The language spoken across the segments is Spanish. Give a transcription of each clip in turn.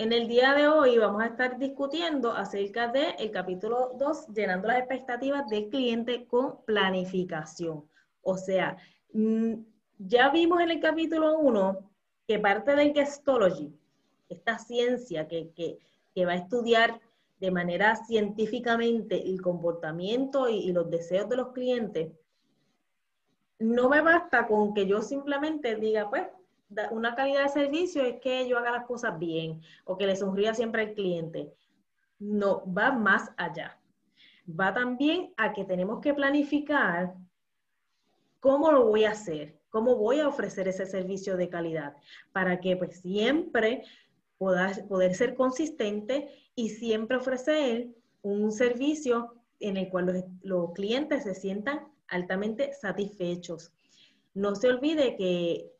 En el día de hoy vamos a estar discutiendo acerca del el capítulo 2, llenando las expectativas del cliente con planificación. O sea, mm, ya vimos en el capítulo 1 que parte del Gestology, esta ciencia que, va a estudiar de manera científicamente el comportamiento y los deseos de los clientes, no me basta con que yo simplemente diga, pues, una calidad de servicio es que yo haga las cosas bien o que le sonría siempre al cliente. No, va más allá. Va también a que tenemos que planificar cómo lo voy a hacer, cómo voy a ofrecer ese servicio de calidad para que pues siempre pueda poder ser consistente y siempre ofrecer un servicio en el cual los, los clientes se sientan altamente satisfechos. No se olvide que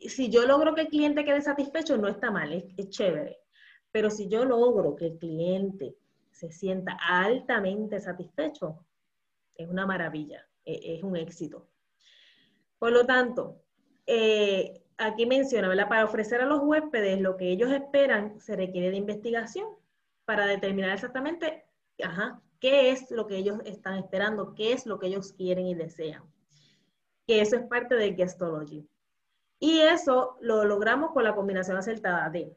si yo logro que el cliente quede satisfecho, no está mal, es, chévere. Pero si yo logro que el cliente se sienta altamente satisfecho, es una maravilla, e, es, un éxito. Por lo tanto, eh, aquí menciona, ¿verdad? Para ofrecer a los huéspedes lo que ellos esperan, se requiere de investigación para determinar exactamente, ajá, qué es lo que ellos están esperando, qué es lo que ellos quieren y desean. Que eso es parte del Guestology. Y eso lo logramos con la combinación acertada de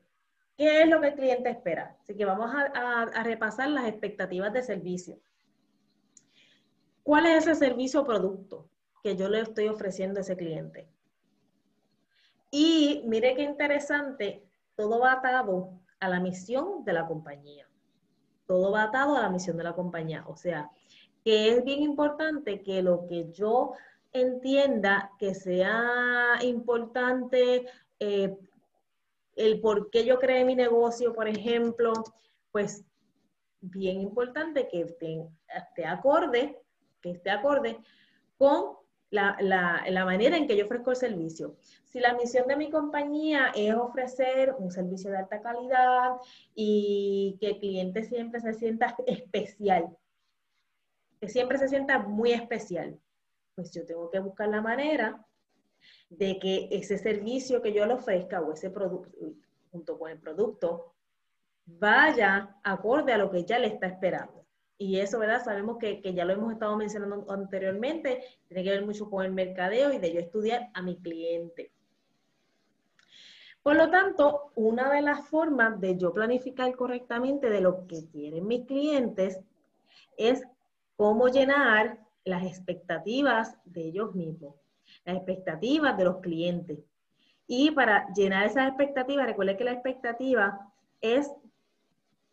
qué es lo que el cliente espera. Así que vamos a, repasar las expectativas de servicio. ¿Cuál es ese servicio o producto que yo le estoy ofreciendo a ese cliente? Y mire qué interesante, todo va atado a la misión de la compañía. Todo va atado a la misión de la compañía. O sea, que es bien importante que lo que yo entienda que sea importante eh, el por qué yo creé mi negocio, por ejemplo, pues bien importante que esté, acorde, que esté acorde con la, la, manera en que yo ofrezco el servicio. Si la misión de mi compañía es ofrecer un servicio de alta calidad y que el cliente siempre se sienta especial, que siempre se sienta muy especial, pues yo tengo que buscar la manera de que ese servicio que yo le ofrezca o ese producto, junto con el producto, vaya acorde a lo que ella le está esperando. Y eso, ¿verdad? Sabemos que, que, ya lo hemos estado mencionando anteriormente, tiene que ver mucho con el mercadeo y de yo estudiar a mi cliente. Por lo tanto, una de las formas de yo planificar correctamente de lo que quieren mis clientes es cómo llenar las expectativas de ellos mismos, las expectativas de los clientes. Y para llenar esas expectativas, recuerde que la expectativa es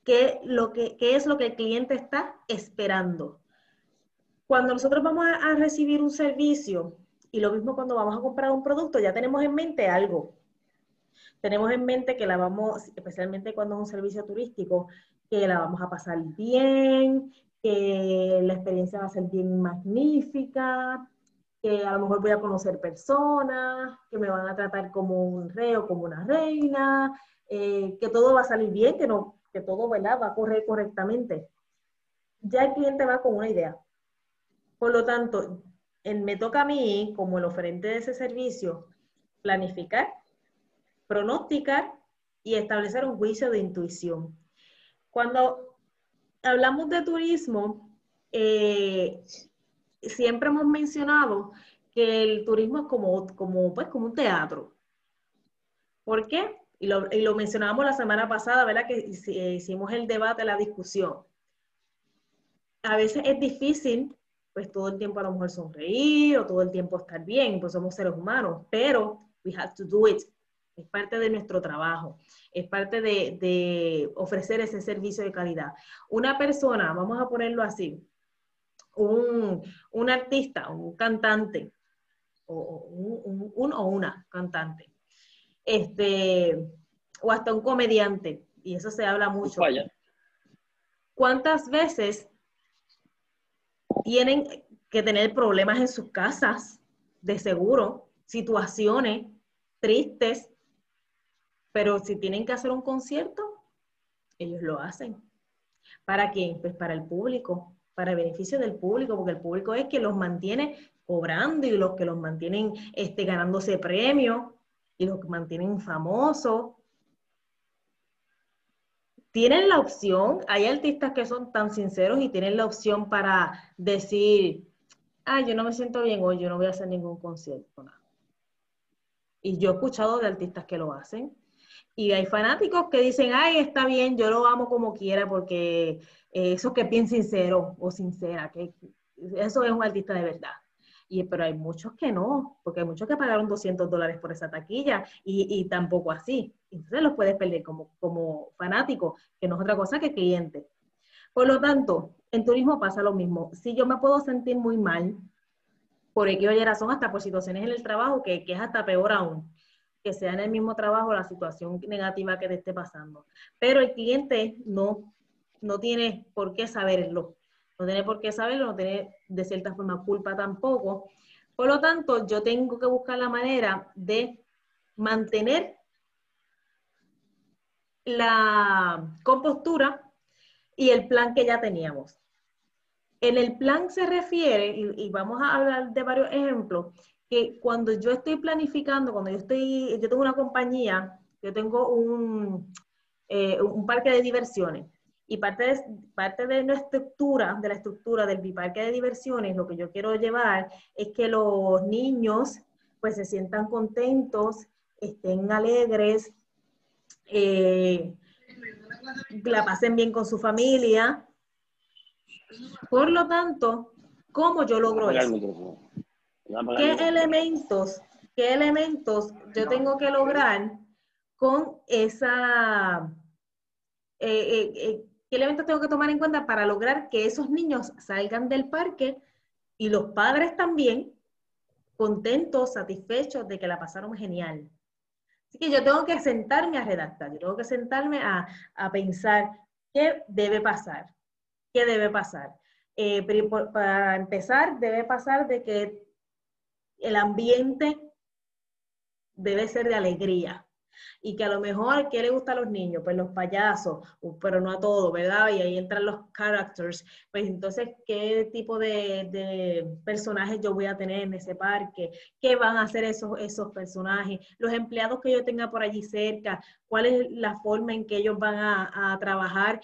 qué, lo que, es lo que el cliente está esperando. Cuando nosotros vamos a, recibir un servicio, y lo mismo cuando vamos a comprar un producto, ya tenemos en mente algo. Tenemos en mente que la vamos, especialmente cuando es un servicio turístico, que la vamos a pasar bien, que la experiencia va a ser bien magnífica, que a lo mejor voy a conocer personas, que me van a tratar como un rey o como una reina, eh, que todo va a salir bien, que, no, que todo va a correr correctamente. Ya el cliente va con una idea. Por lo tanto, me toca a mí, como el oferente de ese servicio, planificar, pronosticar y establecer un juicio de intuición. Cuando hablamos de turismo, eh, siempre hemos mencionado que el turismo es como, como, pues, como un teatro. ¿Por qué? Y lo, y lo mencionábamos la semana pasada, ¿verdad? Que hicimos el debate, la discusión. A veces es difícil, pues todo el tiempo a lo mejor sonreír o todo el tiempo estar bien, pues somos seres humanos, pero we have to do it es parte de nuestro trabajo, es parte de, ofrecer ese servicio de calidad. Una persona, vamos a ponerlo así, un, artista, un cantante, o un, o una cantante, este, o hasta un comediante, y eso se habla mucho. ¿Cuántas veces tienen que tener problemas en sus casas, de seguro, situaciones tristes, pero si tienen que hacer un concierto, ellos lo hacen. ¿Para quién? Pues para el público, para el beneficio del público, porque el público es que los mantiene cobrando y los que los mantienen este, ganándose premios y los que mantienen famosos. tienen la opción, hay artistas que son tan sinceros y tienen la opción para decir, ah, yo no me siento bien hoy, yo no voy a hacer ningún concierto. Y yo he escuchado de artistas que lo hacen. Y hay fanáticos que dicen, ay, está bien, yo lo amo como quiera, porque eh, eso que bien sincero o sincera, que eso es un artista de verdad. Y, pero hay muchos que no, porque hay muchos que pagaron 200 dólares por esa taquilla y, y tampoco así. Entonces los puedes perder como, como fanático, que no es otra cosa que cliente. Por lo tanto, en turismo pasa lo mismo. Si yo me puedo sentir muy mal, por X o razón, hasta por situaciones en el trabajo, que, que es hasta peor aún, que sea en el mismo trabajo la situación negativa que te esté pasando. Pero el cliente no, no tiene por qué saberlo no tiene por qué saberlo, no tiene de cierta forma culpa tampoco. Por lo tanto, yo tengo que buscar la manera de mantener la compostura y el plan que ya teníamos. En el plan se refiere, y, vamos a hablar de varios ejemplos, que cuando yo estoy planificando, cuando yo estoy, yo tengo una compañía, yo tengo un, eh, un parque de diversiones, y parte de, parte de la estructura, de la estructura del biparque de diversiones, lo que yo quiero llevar es que los niños pues se sientan contentos, estén alegres, eh, la pasen bien con su familia. Por lo tanto, ¿cómo yo logro eso? ¿Qué elementos, qué elementos yo tengo que lograr con esa eh, eh, ¿Qué elementos tengo que tomar en cuenta para lograr que esos niños salgan del parque y los padres también contentos, satisfechos de que la pasaron genial? Así que yo tengo que sentarme a redactar, yo tengo que sentarme a, pensar qué debe pasar, qué debe pasar. Eh, para empezar, debe pasar de que el ambiente debe ser de alegría y que a lo mejor, ¿qué le gusta a los niños? Pues los payasos, pero no a todos, ¿verdad? Y ahí entran los characters. Pues entonces, ¿qué tipo de, personajes yo voy a tener en ese parque? ¿Qué van a hacer esos, esos personajes? Los empleados que yo tenga por allí cerca, ¿cuál es la forma en que ellos van a, trabajar?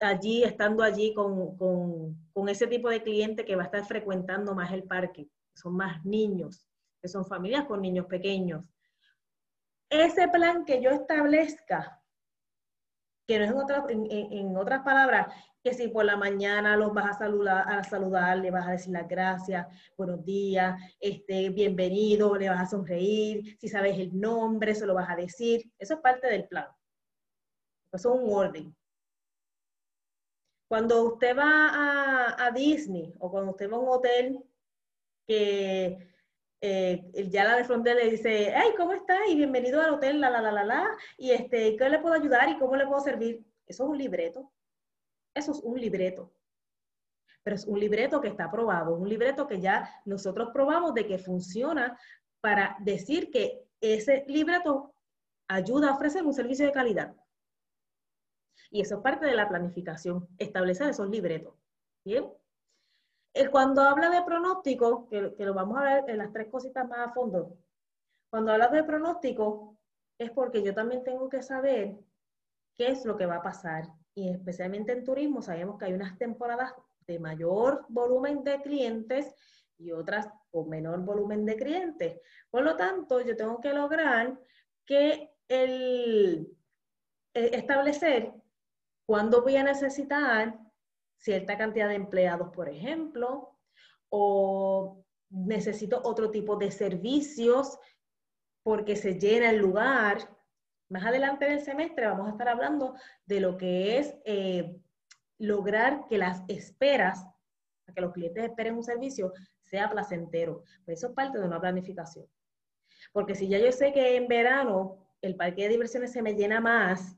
allí, estando allí con, con, ese tipo de cliente que va a estar frecuentando más el parque. Son más niños, que son familias con niños pequeños ese plan que yo establezca, que no es en, otras palabras, que si por la mañana los vas a saludar, a saludar, le vas a decir las gracias, buenos días, este, bienvenido, le vas a sonreír, si sabes el nombre, se lo vas a decir. Eso es parte del plan. Eso es un orden. Cuando usted va a, a Disney o cuando usted va a un hotel que eh, ya la de frontera le dice, hey, ¿cómo está? Y bienvenido al hotel, la, la, la, la, la, y este, ¿qué le puedo ayudar y cómo le puedo servir? Eso es un libreto. Eso es un libreto. Pero es un libreto que está aprobado, un libreto que ya nosotros probamos de que funciona para decir que ese libreto ayuda a ofrecer un servicio de calidad. Y eso es parte de la planificación, establecer esos libretos. ¿Bien? Eh, cuando habla de pronóstico, que, lo vamos a ver en las tres cositas más a fondo, cuando habla de pronóstico es porque yo también tengo que saber qué es lo que va a pasar. Y especialmente en turismo sabemos que hay unas temporadas de mayor volumen de clientes y otras con menor volumen de clientes. Por lo tanto, yo tengo que lograr que el, eh, establecer cuándo voy a necesitar cierta cantidad de empleados, por ejemplo, o necesito otro tipo de servicios porque se llena el lugar. Más adelante del semestre vamos a estar hablando de lo que es eh, lograr que las esperas, que los clientes esperen un servicio, sea placentero. Pues eso es parte de una planificación. Porque si ya yo sé que en verano el parque de diversiones se me llena más,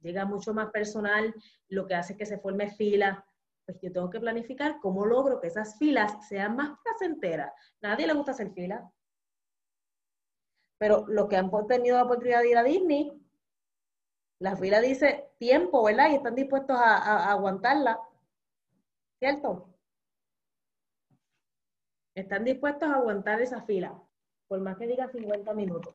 llega mucho más personal, lo que hace que se forme fila, pues yo tengo que planificar cómo logro que esas filas sean más placenteras. Nadie le gusta hacer fila. Pero los que han tenido la oportunidad de ir a Disney, la fila dice tiempo, ¿verdad? Y están dispuestos a, aguantarla. ¿Cierto? Están dispuestos a aguantar esa fila, por más que diga 50 minutos.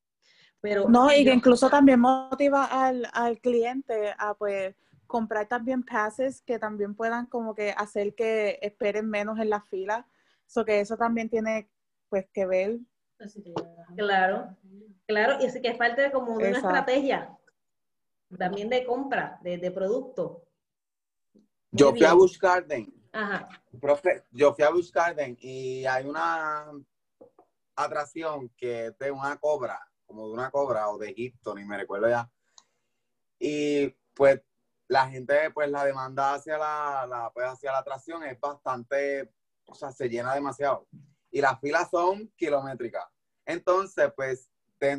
Pero no, y que incluso también motiva al, al cliente a pues comprar también pases que también puedan como que hacer que esperen menos en la fila. So que eso también tiene pues que ver. Claro, claro, y es que es parte como de una estrategia también de compra, de, de producto. Yo fui a Busch Garden. Ajá. Profe, yo fui a Busch Garden y hay una atracción que es de una cobra, como de una cobra o de Egipto, ni me recuerdo ya. Y pues la gente, pues la demanda hacia la, pues, hacia la atracción es bastante, o sea, se llena demasiado. Y las filas son kilométricas. Entonces, pues,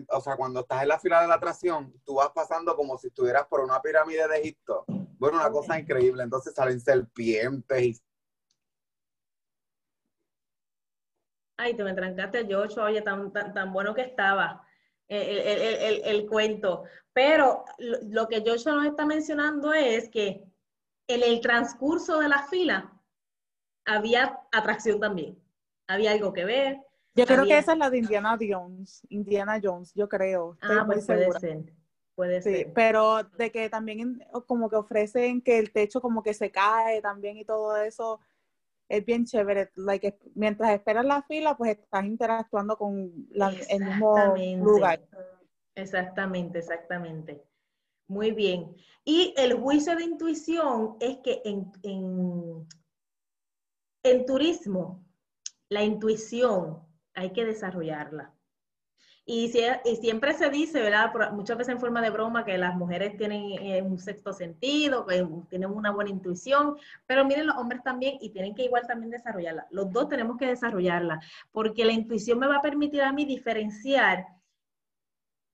o sea, cuando estás en la fila de la atracción, tú vas pasando como si estuvieras por una pirámide de Egipto. Bueno, una cosa increíble. Entonces salen serpientes y Ay, te me trancaste, George, oye, tan, tan, bueno que estaba el, cuento. Pero lo, que George nos está mencionando es que en el transcurso de la fila había atracción también. Había algo que ver. Yo creo que esa es la de Indiana Jones. Indiana Jones, yo creo. ah, pues puede ser. Puede sí, pero de que también como que ofrecen que el techo como que se cae también y todo eso es bien chévere. Like, mientras esperas la fila, pues estás interactuando con el mismo lugar. Exactamente, exactamente. Muy bien. Y el juicio de intuición es que en, en, en turismo, la intuición hay que desarrollarla. Y, siempre se dice, ¿verdad? muchas veces en forma de broma, que las mujeres tienen eh, un sexto sentido, que tienen una buena intuición, pero miren los hombres también y tienen que igual también desarrollarla. Los dos tenemos que desarrollarla, porque la intuición me va a permitir a mí diferenciar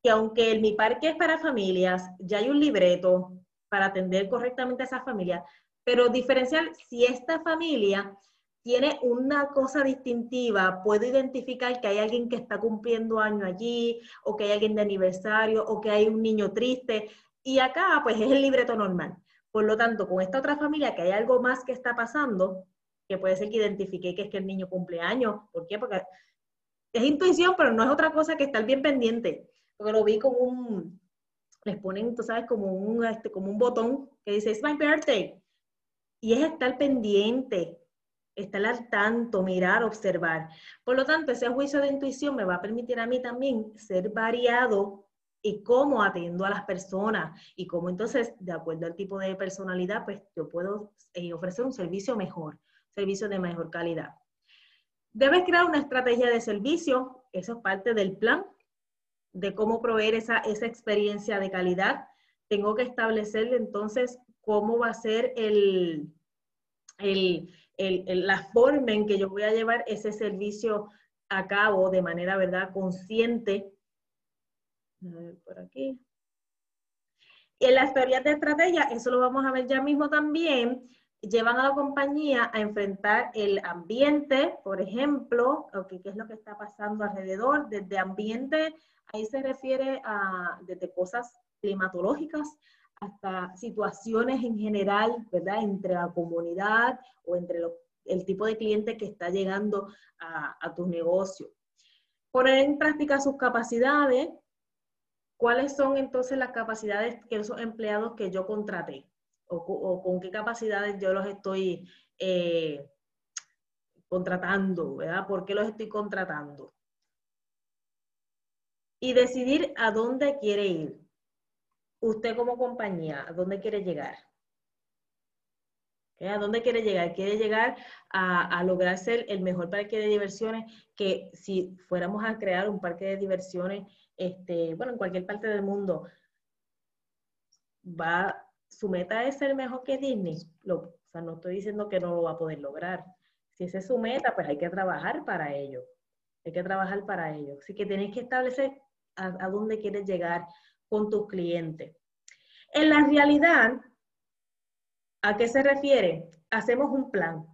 que aunque mi parque es para familias, ya hay un libreto para atender correctamente a esa familia, pero diferenciar si esta familia tiene una cosa distintiva, puedo identificar que hay alguien que está cumpliendo año allí, o que hay alguien de aniversario, o que hay un niño triste, y acá pues es el libreto normal. Por lo tanto, con esta otra familia que hay algo más que está pasando, que puede ser que identifique que es que el niño cumple años, ¿por qué? Porque es intuición, pero no es otra cosa que estar bien pendiente, porque lo vi como un, les ponen, tú sabes, como un, este, como un botón que dice, it's my birthday, y es estar pendiente, estar al tanto, mirar, observar. Por lo tanto, ese juicio de intuición me va a permitir a mí también ser variado y cómo atiendo a las personas y cómo entonces, de acuerdo al tipo de personalidad, pues yo puedo eh, ofrecer un servicio mejor, servicio de mejor calidad. Debes crear una estrategia de servicio, eso es parte del plan, de cómo proveer esa, esa experiencia de calidad. Tengo que establecer entonces cómo va a ser el, el, la forma en que yo voy a llevar ese servicio a cabo de manera, ¿verdad?, consciente. Por aquí. En las teorías de estrategia, eso lo vamos a ver ya mismo también, llevan a la compañía a enfrentar el ambiente, por ejemplo, okay, qué es lo que está pasando alrededor, desde ambiente, ahí se refiere a desde cosas climatológicas hasta situaciones en general, ¿verdad? Entre la comunidad o entre el tipo de cliente que está llegando a, tu negocio. Poner en práctica sus capacidades. ¿Cuáles son entonces las capacidades que esos empleados que yo contraté? O, con qué capacidades yo los estoy eh, contratando, ¿verdad? ¿Por qué los estoy contratando? Y decidir a dónde quiere ir usted como compañía, ¿a dónde quiere llegar? ¿A dónde quiere llegar? Quiere llegar a, lograr ser el mejor parque de diversiones que si fuéramos a crear un parque de diversiones, este, bueno, en cualquier parte del mundo, va, su meta es ser mejor que Disney. o sea, no estoy diciendo que no lo va a poder lograr. Si esa es su meta, pues hay que trabajar para ello. Hay que trabajar para ello. Así que tienes que establecer a, a dónde quieres llegar, con tus clientes. En la realidad, ¿a qué se refiere? Hacemos un plan.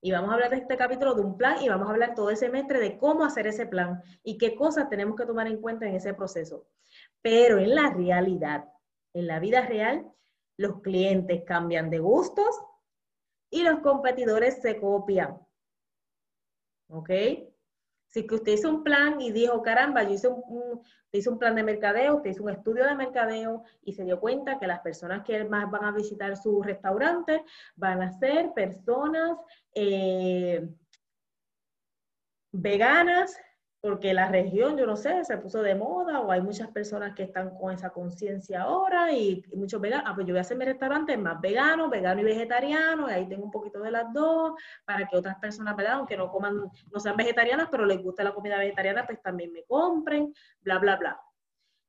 Y vamos a hablar de este capítulo de un plan y vamos a hablar todo el semestre de cómo hacer ese plan y qué cosas tenemos que tomar en cuenta en ese proceso. Pero en la realidad, en la vida real, los clientes cambian de gustos y los competidores se copian. ¿Ok? Si usted hizo un plan y dijo, caramba, yo hice un, un plan de mercadeo, usted hizo un estudio de mercadeo y se dio cuenta que las personas que más van a visitar su restaurante van a ser personas eh, veganas, porque la región, yo no sé, se puso de moda o hay muchas personas que están con esa conciencia ahora y, muchos veganos, ah, pues yo voy a hacer mi restaurante más vegano, vegano y vegetariano, y ahí tengo un poquito de las dos, para que otras personas, ¿verdad? Aunque no coman, no sean vegetarianas, pero les guste la comida vegetariana, pues también me compren, bla, bla, bla.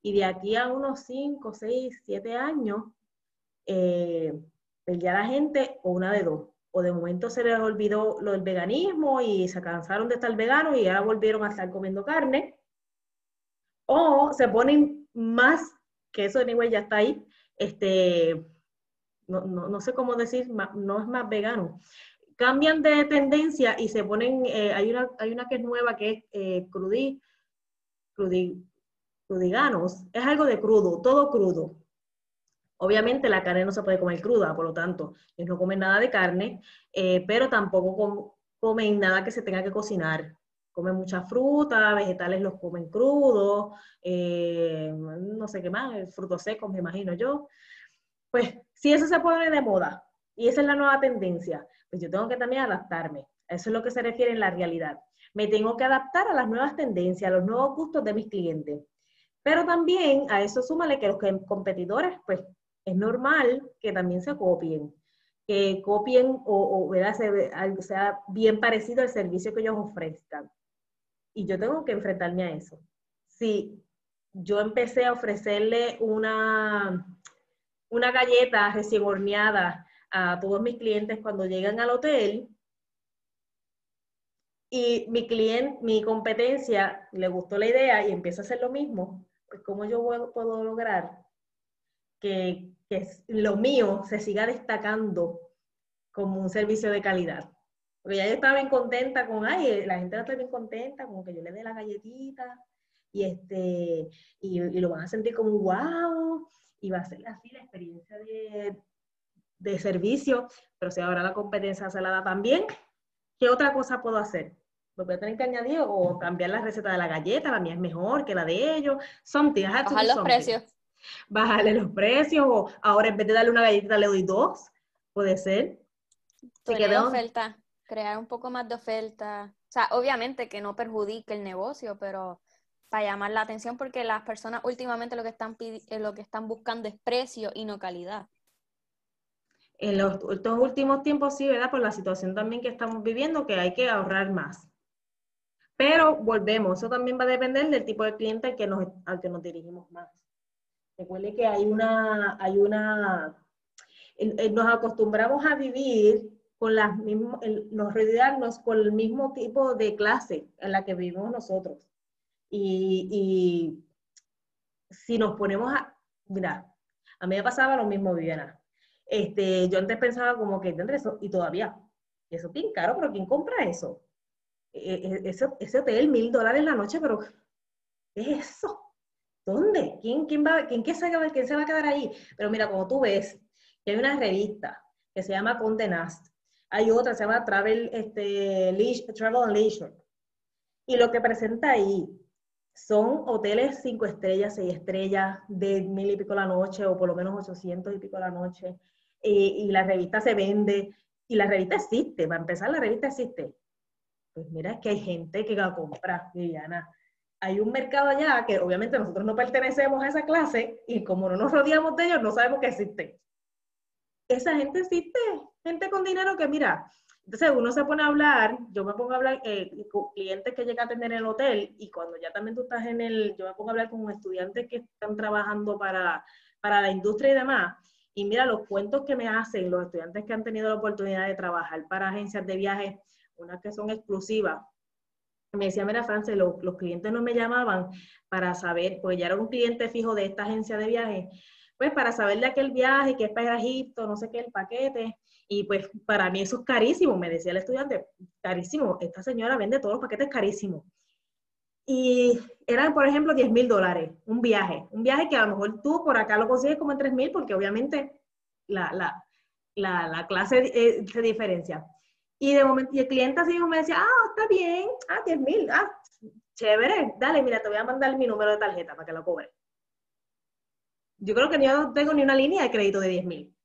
Y de aquí a unos 5, 6, 7 años, eh, pues ya la gente, o una de dos, o de momento se les olvidó lo del veganismo y se cansaron de estar vegano y ahora volvieron a estar comiendo carne, o se ponen más, que eso anyway ya está ahí, este, no, sé cómo decir, no es más vegano, cambian de tendencia y se ponen, eh, hay, una, hay una que es nueva que es eh, crudí, crudí, crudiganos, es algo de crudo, todo crudo, Obviamente la carne no se puede comer cruda, por lo tanto, ellos no comen nada de carne, eh, pero tampoco comen nada que se tenga que cocinar. Comen mucha fruta, vegetales los comen crudos, eh, no sé qué más, frutos secos, me imagino yo. Pues si eso se pone de moda y esa es la nueva tendencia, pues yo tengo que también adaptarme. Eso es lo que se refiere en la realidad. Me tengo que adaptar a las nuevas tendencias, a los nuevos gustos de mis clientes. Pero también a eso súmale que los competidores, pues es normal que también se copien, que copien o, sea bien parecido al servicio que ellos ofrezcan. Y yo tengo que enfrentarme a eso. Si yo empecé a ofrecerle una, una galleta recién horneada a todos mis clientes cuando llegan al hotel, y mi cliente, mi competencia le gustó la idea y empieza a hacer lo mismo, pues ¿cómo yo puedo lograr que, lo mío se siga destacando como un servicio de calidad. Porque ya yo estaba bien contenta con, ay, la gente va a estar bien contenta, como que yo le dé la galletita y, este, y, lo van a sentir como wow, y va a ser así la experiencia de, de servicio, pero si ahora la competencia se la da también, ¿qué otra cosa puedo hacer? Lo voy a tener que añadir o cambiar la receta de la galleta, la mía es mejor que la de ellos, something. Bajar los precios bajarle los precios o ahora en vez de darle una galletita le doy dos, puede ser. Crear oferta, crear un poco más de oferta. O sea, obviamente que no perjudique el negocio, pero para llamar la atención porque las personas últimamente lo que están eh, lo que están buscando es precio y no calidad. En los, estos últimos tiempos sí, ¿verdad? Por la situación también que estamos viviendo, que hay que ahorrar más. Pero volvemos, eso también va a depender del tipo de cliente que nos, al que nos dirigimos más. Recuerde que hay una, hay una, nos acostumbramos a vivir con las mismas, nos rodearnos con el mismo tipo de clase en la que vivimos nosotros. Y, si nos ponemos a, mira, a mí me pasaba lo mismo, Viviana. Este, yo antes pensaba como que tendré eso, y todavía, eso es bien caro, pero ¿quién compra eso? E, e, ese, ese hotel, mil dólares la noche, pero ¿qué es eso? ¿Dónde? ¿Quién, quién, va, quién, quién, se, quién se va a quedar ahí? Pero mira, como tú ves, que hay una revista que se llama Conde Nast, hay otra que se llama Travel, este, Travel and Leisure. Y lo que presenta ahí son hoteles cinco estrellas, seis estrellas, de mil y pico la noche, o por lo menos 800 y pico la noche. y la revista se vende, y la revista existe, para empezar, la revista existe. Pues mira, es que hay gente que la compra, Viviana hay un mercado allá que obviamente nosotros no pertenecemos a esa clase y como no nos rodeamos de ellos, no sabemos que existe. Esa gente existe, gente con dinero que mira, entonces uno se pone a hablar, yo me pongo a hablar eh, con clientes que llegan a tener en el hotel y cuando ya también tú estás en el, yo me pongo a hablar con estudiantes que están trabajando para, para la industria y demás. Y mira, los cuentos que me hacen los estudiantes que han tenido la oportunidad de trabajar para agencias de viajes, unas que son exclusivas, me decía, mira, France, los clientes no me llamaban para saber, porque ya era un cliente fijo de esta agencia de viaje, pues para saber de aquel viaje, que es para Egipto, no sé qué, el paquete, y pues para mí eso es carísimo, me decía el estudiante, carísimo, esta señora vende todos los paquetes carísimos. Y eran, por ejemplo, 10 mil dólares, un viaje, un viaje que a lo mejor tú por acá lo consigues como en 3 mil, porque obviamente la, la, la, la clase se diferencia. Y de momento, y el cliente así me decía, ah, está bien, ah, 10 mil, ah, chévere, dale, mira, te voy a mandar mi número de tarjeta para que lo cobre. Yo creo que yo no tengo ni una línea de crédito de 10 mil.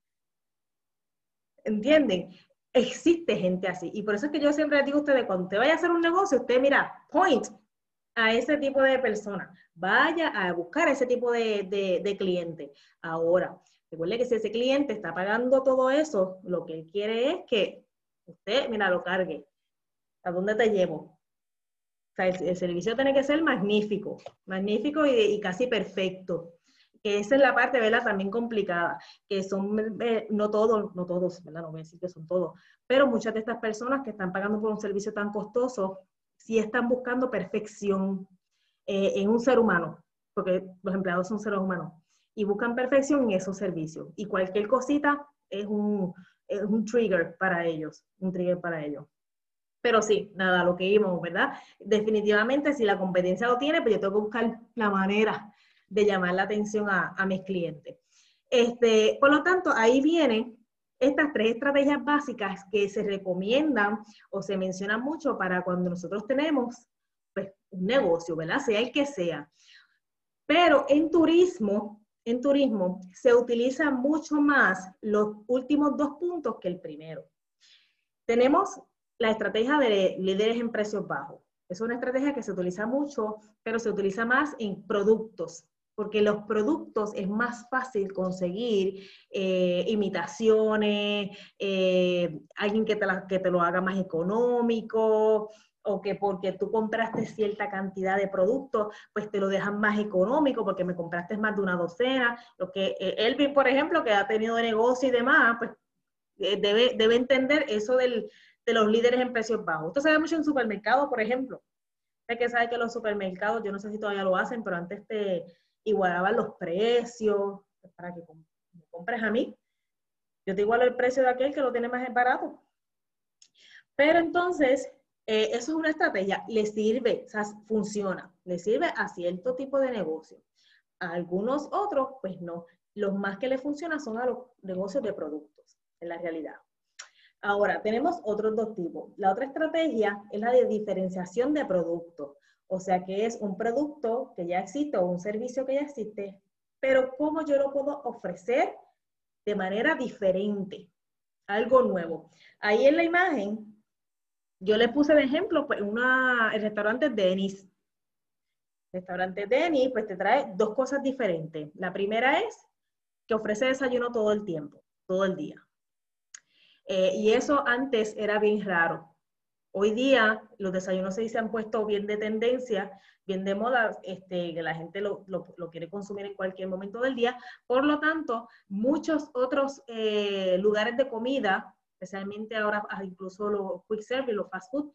¿Entienden? Existe gente así. Y por eso es que yo siempre digo a ustedes, cuando usted vaya a hacer un negocio, usted mira, point a ese tipo de personas. Vaya a buscar ese tipo de, de cliente. Ahora, recuerde que si ese cliente está pagando todo eso, lo que él quiere es que usted, mira, lo cargue. ¿A dónde te llevo? O sea, el, servicio tiene que ser magnífico, magnífico y, casi perfecto que esa es la parte, ¿verdad? También complicada, que son, eh, no todos, no todos, ¿verdad? No voy a decir que son todos, pero muchas de estas personas que están pagando por un servicio tan costoso, sí están buscando perfección eh, en un ser humano, porque los empleados son seres humanos, y buscan perfección en esos servicios. Y cualquier cosita es un, es un trigger para ellos, un trigger para ellos. Pero sí, nada, lo que íbamos, ¿verdad? Definitivamente, si la competencia lo tiene, pues yo tengo que buscar la manera de llamar la atención a, mis clientes. Este, por lo tanto, ahí vienen estas tres estrategias básicas que se recomiendan o se mencionan mucho para cuando nosotros tenemos pues, un negocio, ¿verdad? Sea el que sea. Pero en turismo, en turismo se utiliza mucho más los últimos dos puntos que el primero. Tenemos la estrategia de líderes en precios bajos. Es una estrategia que se utiliza mucho, pero se utiliza más en productos, porque los productos es más fácil conseguir eh, imitaciones, eh, alguien que te, que te lo haga más económico, o que porque tú compraste cierta cantidad de productos, pues te lo dejan más económico porque me compraste más de una docena. Lo que eh, Elvin, por ejemplo, que ha tenido negocio y demás, pues debe, debe entender eso del, de los líderes en precios bajos. Esto se ve mucho en supermercados, por ejemplo. Es que sabe que los supermercados, yo no sé si todavía lo hacen, pero antes te igualaban los precios para que me compres a mí. Yo te igualo el precio de aquel que lo tiene más barato. Pero entonces, eh, eso es una estrategia, le sirve, o sea, funciona, le sirve a cierto tipo de negocio. A algunos otros, pues no. Los más que le funcionan son a los negocios de productos, en la realidad. Ahora, tenemos otros dos tipos. La otra estrategia es la de diferenciación de productos. O sea que es un producto que ya existe o un servicio que ya existe, pero cómo yo lo puedo ofrecer de manera diferente, algo nuevo. Ahí en la imagen, yo le puse de ejemplo pues, una, el restaurante Denis. Restaurante Denis, pues te trae dos cosas diferentes. La primera es que ofrece desayuno todo el tiempo, todo el día. Eh, y eso antes era bien raro. Hoy día los desayunos se han puesto bien de tendencia, bien de moda, este, que la gente lo, quiere consumir en cualquier momento del día. Por lo tanto, muchos otros eh, lugares de comida, especialmente ahora ah, incluso los quick service, los fast food,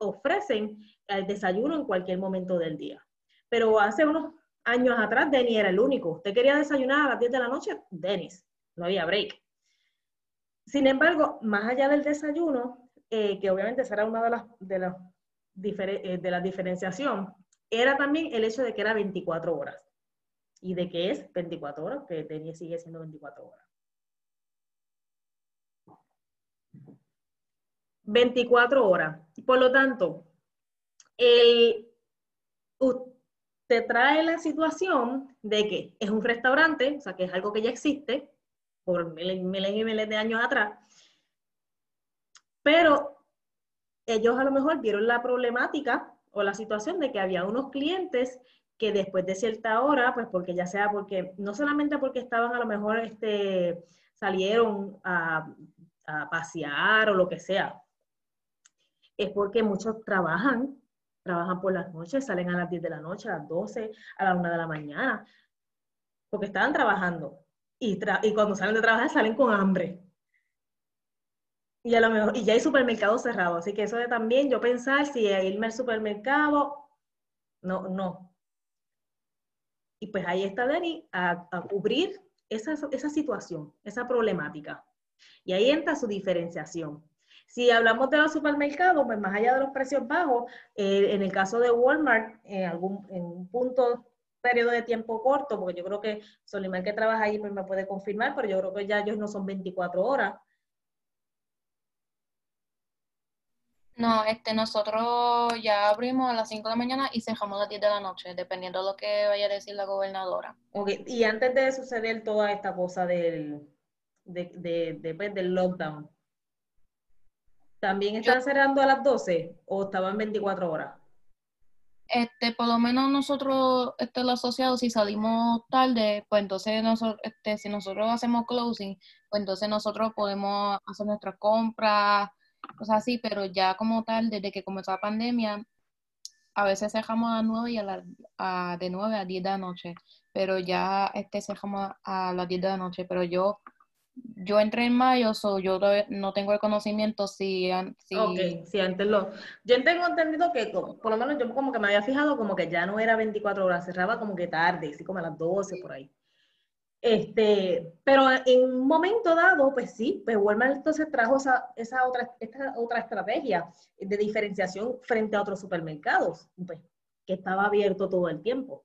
ofrecen el desayuno en cualquier momento del día. Pero hace unos años atrás, Denny era el único. Usted quería desayunar a las 10 de la noche, Denis, no había break. Sin embargo, más allá del desayuno, eh, que obviamente será una de las, de, eh, de la diferenciación, era también el hecho de que era 24 horas. Y de que es 24 horas, que tenía, sigue siendo 24 horas. 24 horas. Por lo tanto, usted trae la situación de que es un restaurante, o sea, que es algo que ya existe por miles, y miles de años atrás, pero ellos a lo mejor vieron la problemática o la situación de que había unos clientes que después de cierta hora, pues porque ya sea porque, no solamente porque estaban a lo mejor, este, salieron a, pasear o lo que sea, es porque muchos trabajan, trabajan por las noches, salen a las 10 de la noche, a las 12, a la 1 de la mañana, porque estaban trabajando. Y, cuando salen de trabajar salen con hambre. Y, a lo mejor, y ya hay supermercados cerrados, así que eso de también yo pensar si irme al supermercado, no, no. Y pues ahí está Dani a, cubrir esa, esa situación, esa problemática. Y ahí entra su diferenciación. Si hablamos de los supermercados, pues más allá de los precios bajos, eh, en el caso de Walmart, en, algún, en un punto, periodo de tiempo corto, porque yo creo que Solimar que trabaja ahí pues me puede confirmar, pero yo creo que ya ellos no son 24 horas, No, este, nosotros ya abrimos a las 5 de la mañana y cerramos a las 10 de la noche, dependiendo de lo que vaya a decir la gobernadora. Ok, y antes de suceder toda esta cosa del, de, de, pues, del lockdown, ¿también están cerrando a las 12 o estaban 24 horas? Este, por lo menos nosotros, este, los asociados, si salimos tarde, pues entonces nosotros, este, si nosotros hacemos closing, pues entonces nosotros podemos hacer nuestras compras, cosas así, pero ya como tal, desde que comenzó la pandemia, a veces cerramos a las 9 y a la, de 9 a 10 de la noche, pero ya este cerramos a las 10 de la noche, pero yo yo entré en mayo, so yo no tengo el conocimiento si, si... Ok, si antes lo... Yo tengo entendido que, por lo menos yo como que me había fijado como que ya no era 24 horas, cerraba como que tarde, así como a las 12 por ahí. Este, pero en un momento dado, pues sí, pues Walmart entonces trajo esa, esa otra, esta otra estrategia de diferenciación frente a otros supermercados, pues, que estaba abierto todo el tiempo.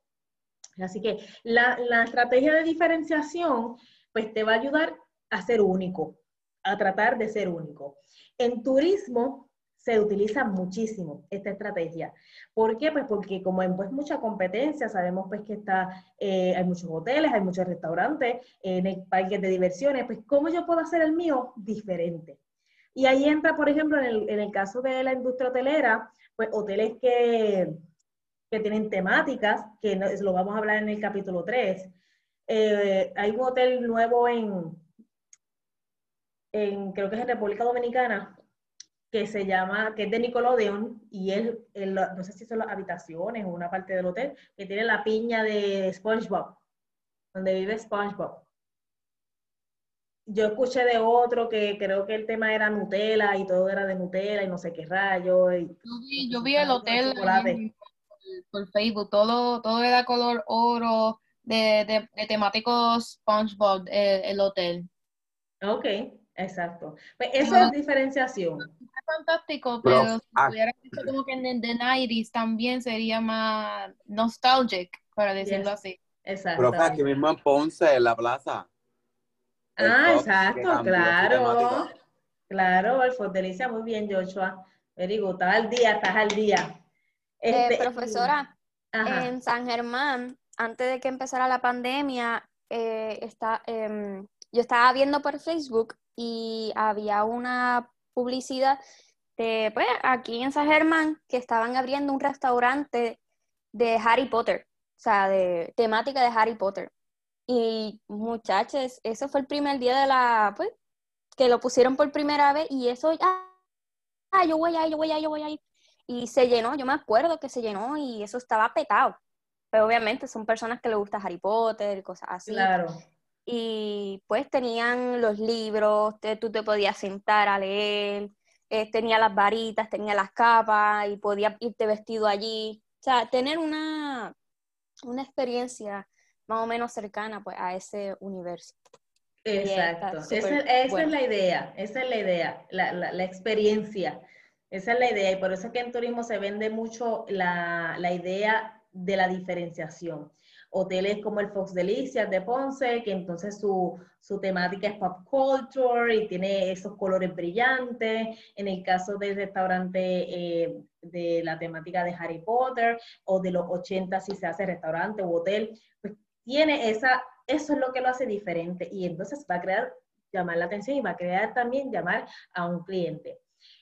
Así que la, la estrategia de diferenciación, pues te va a ayudar a ser único, a tratar de ser único. En turismo, se utiliza muchísimo esta estrategia. ¿Por qué? Pues porque como hay pues, mucha competencia, sabemos pues que está, eh, hay muchos hoteles, hay muchos restaurantes, el parques de diversiones, pues ¿cómo yo puedo hacer el mío diferente? Y ahí entra, por ejemplo, en el, en el caso de la industria hotelera, pues hoteles que, que tienen temáticas, que lo vamos a hablar en el capítulo 3. Eh, hay un hotel nuevo en, en, creo que es en República Dominicana, que se llama, que es de Nickelodeon, y es, no sé si son las habitaciones o una parte del hotel, que tiene la piña de SpongeBob, donde vive SpongeBob. Yo escuché de otro que creo que el tema era Nutella y todo era de Nutella y no sé qué rayo. yo, vi, el hotel por, Facebook, todo, todo era color oro, de, de, temáticos SpongeBob, el hotel. Ok. Exacto. Pues eso es diferenciación. Es fantástico, pero, si ah. hubiera visto como que en The 90 también sería más nostalgic, para decirlo así. Exacto. Pero aquí mismo en Ponce, en la plaza. Ah, exacto, claro. Claro, el Delicia, muy bien, Joshua. Very good. Estás al día, estás al día. Eh, este, profesora, en San Germán, antes de que empezara la pandemia, eh, está, em, yo estaba viendo por Facebook y había una publicidad de, pues, aquí en San Germán que estaban abriendo un restaurante de Harry Potter, o sea, de temática de Harry Potter. Y muchachos, eso fue el primer día de la, pues, que lo pusieron por primera vez y eso, ah, yo voy ahí, yo voy ahí, yo voy ahí. Y se llenó, yo me acuerdo que se llenó y eso estaba petado. Pero obviamente son personas que les gusta Harry Potter y cosas así. Claro y pues tenían los libros, tú te podías sentar a leer, eh, tenía las varitas, tenía las capas y podías irte vestido allí. O sea, tener una, una experiencia más o menos cercana pues, a ese universo. Exacto, esa, es la idea, esa es la idea, la, la, experiencia, esa es la idea y por eso es que en turismo se vende mucho la, la idea de la diferenciación hoteles como el Fox Delicias de Ponce, que entonces su, temática es pop culture y tiene esos colores brillantes. En el caso del restaurante eh, de la temática de Harry Potter o de los 80 si se hace restaurante o hotel, pues tiene esa, eso es lo que lo hace diferente y entonces va a crear, llamar la atención y va a crear también llamar a un cliente.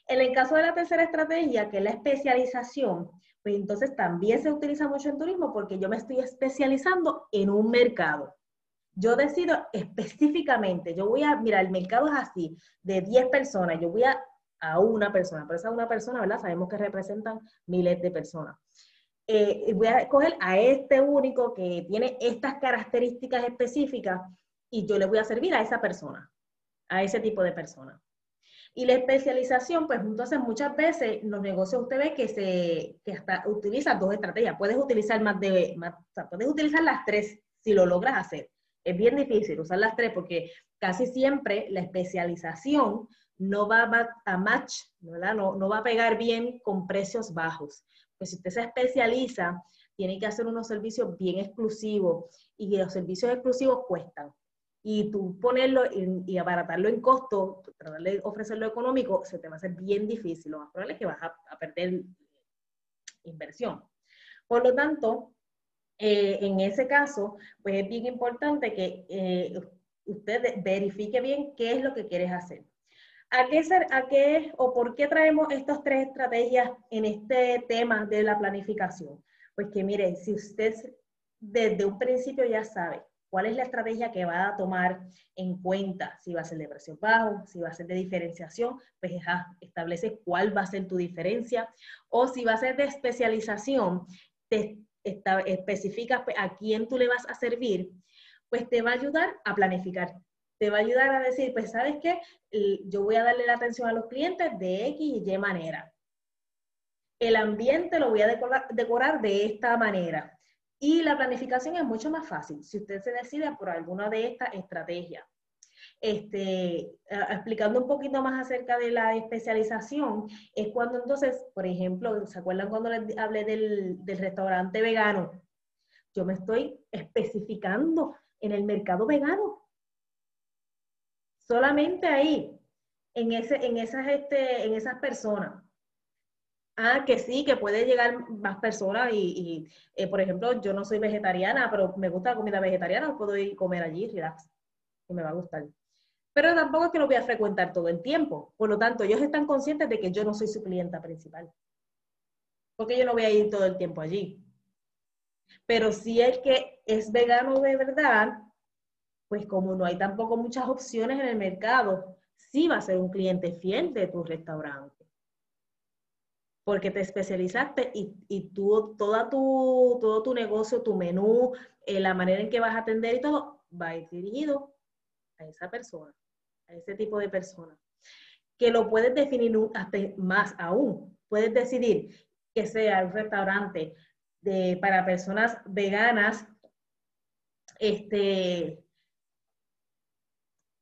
En el caso de la tercera estrategia, que es la especialización, pues entonces también se utiliza mucho en turismo porque yo me estoy especializando en un mercado. Yo decido específicamente, yo voy a, mira, el mercado es así, de 10 personas, yo voy a, a una persona, pero esa una persona, ¿verdad? Sabemos que representan miles de personas. Eh, voy a escoger a este único que tiene estas características específicas y yo le voy a servir a esa persona, a ese tipo de persona. Y la especialización, pues entonces muchas veces los negocios usted ve que se que hasta utilizan dos estrategias. Puedes utilizar más de, más, puedes utilizar las tres si lo logras hacer. Es bien difícil usar las tres porque casi siempre la especialización no va a match, ¿verdad? No, no va a pegar bien con precios bajos. Pues si usted se especializa, tiene que hacer unos servicios bien exclusivos y los servicios exclusivos cuestan. Y tú ponerlo y, abaratarlo en costo, tratar de ofrecerlo económico, se te va a hacer bien difícil. Lo más probable es que vas a, perder inversión. Por lo tanto, eh, en ese caso, pues es bien importante que eh, usted verifique bien qué es lo que quieres hacer. ¿A qué, ¿A qué o por qué traemos estas tres estrategias en este tema de la planificación? Pues que miren, si usted desde un principio ya sabe cuál es la estrategia que va a tomar en cuenta, si va a ser de precio bajo, si va a ser de diferenciación, pues establece cuál va a ser tu diferencia, o si va a ser de especialización, te especificas pues, a quién tú le vas a servir, pues te va a ayudar a planificar. Te va a ayudar a decir, pues sabes qué, yo voy a darle la atención a los clientes de X y Y manera. El ambiente lo voy a decorar de esta manera y la planificación es mucho más fácil si usted se decide por alguna de estas estrategias. Este, explicando un poquito más acerca de la especialización, es cuando entonces, por ejemplo, ¿se acuerdan cuando les hablé del, del restaurante vegano? Yo me estoy especificando en el mercado vegano. Solamente ahí, en, ese, en, esas, este, en esas personas. Ah, que sí, que puede llegar más personas y, eh, por ejemplo, yo no soy vegetariana, pero me gusta la comida vegetariana, puedo ir a comer allí, relax, y me va a gustar. Pero tampoco es que lo voy a frecuentar todo el tiempo. Por lo tanto, ellos están conscientes de que yo no soy su clienta principal. Porque yo no voy a ir todo el tiempo allí. Pero si el que es vegano de verdad, pues como no hay tampoco muchas opciones en el mercado, sí va a ser un cliente fiel de tu restaurante porque te especializaste y, y tú, toda tu, todo tu negocio, tu menú, eh, la manera en que vas a atender y todo, va a ir dirigido a esa persona, a ese tipo de persona. Que lo puedes definir hasta más aún. Puedes decidir que sea un restaurante de, para personas veganas, este,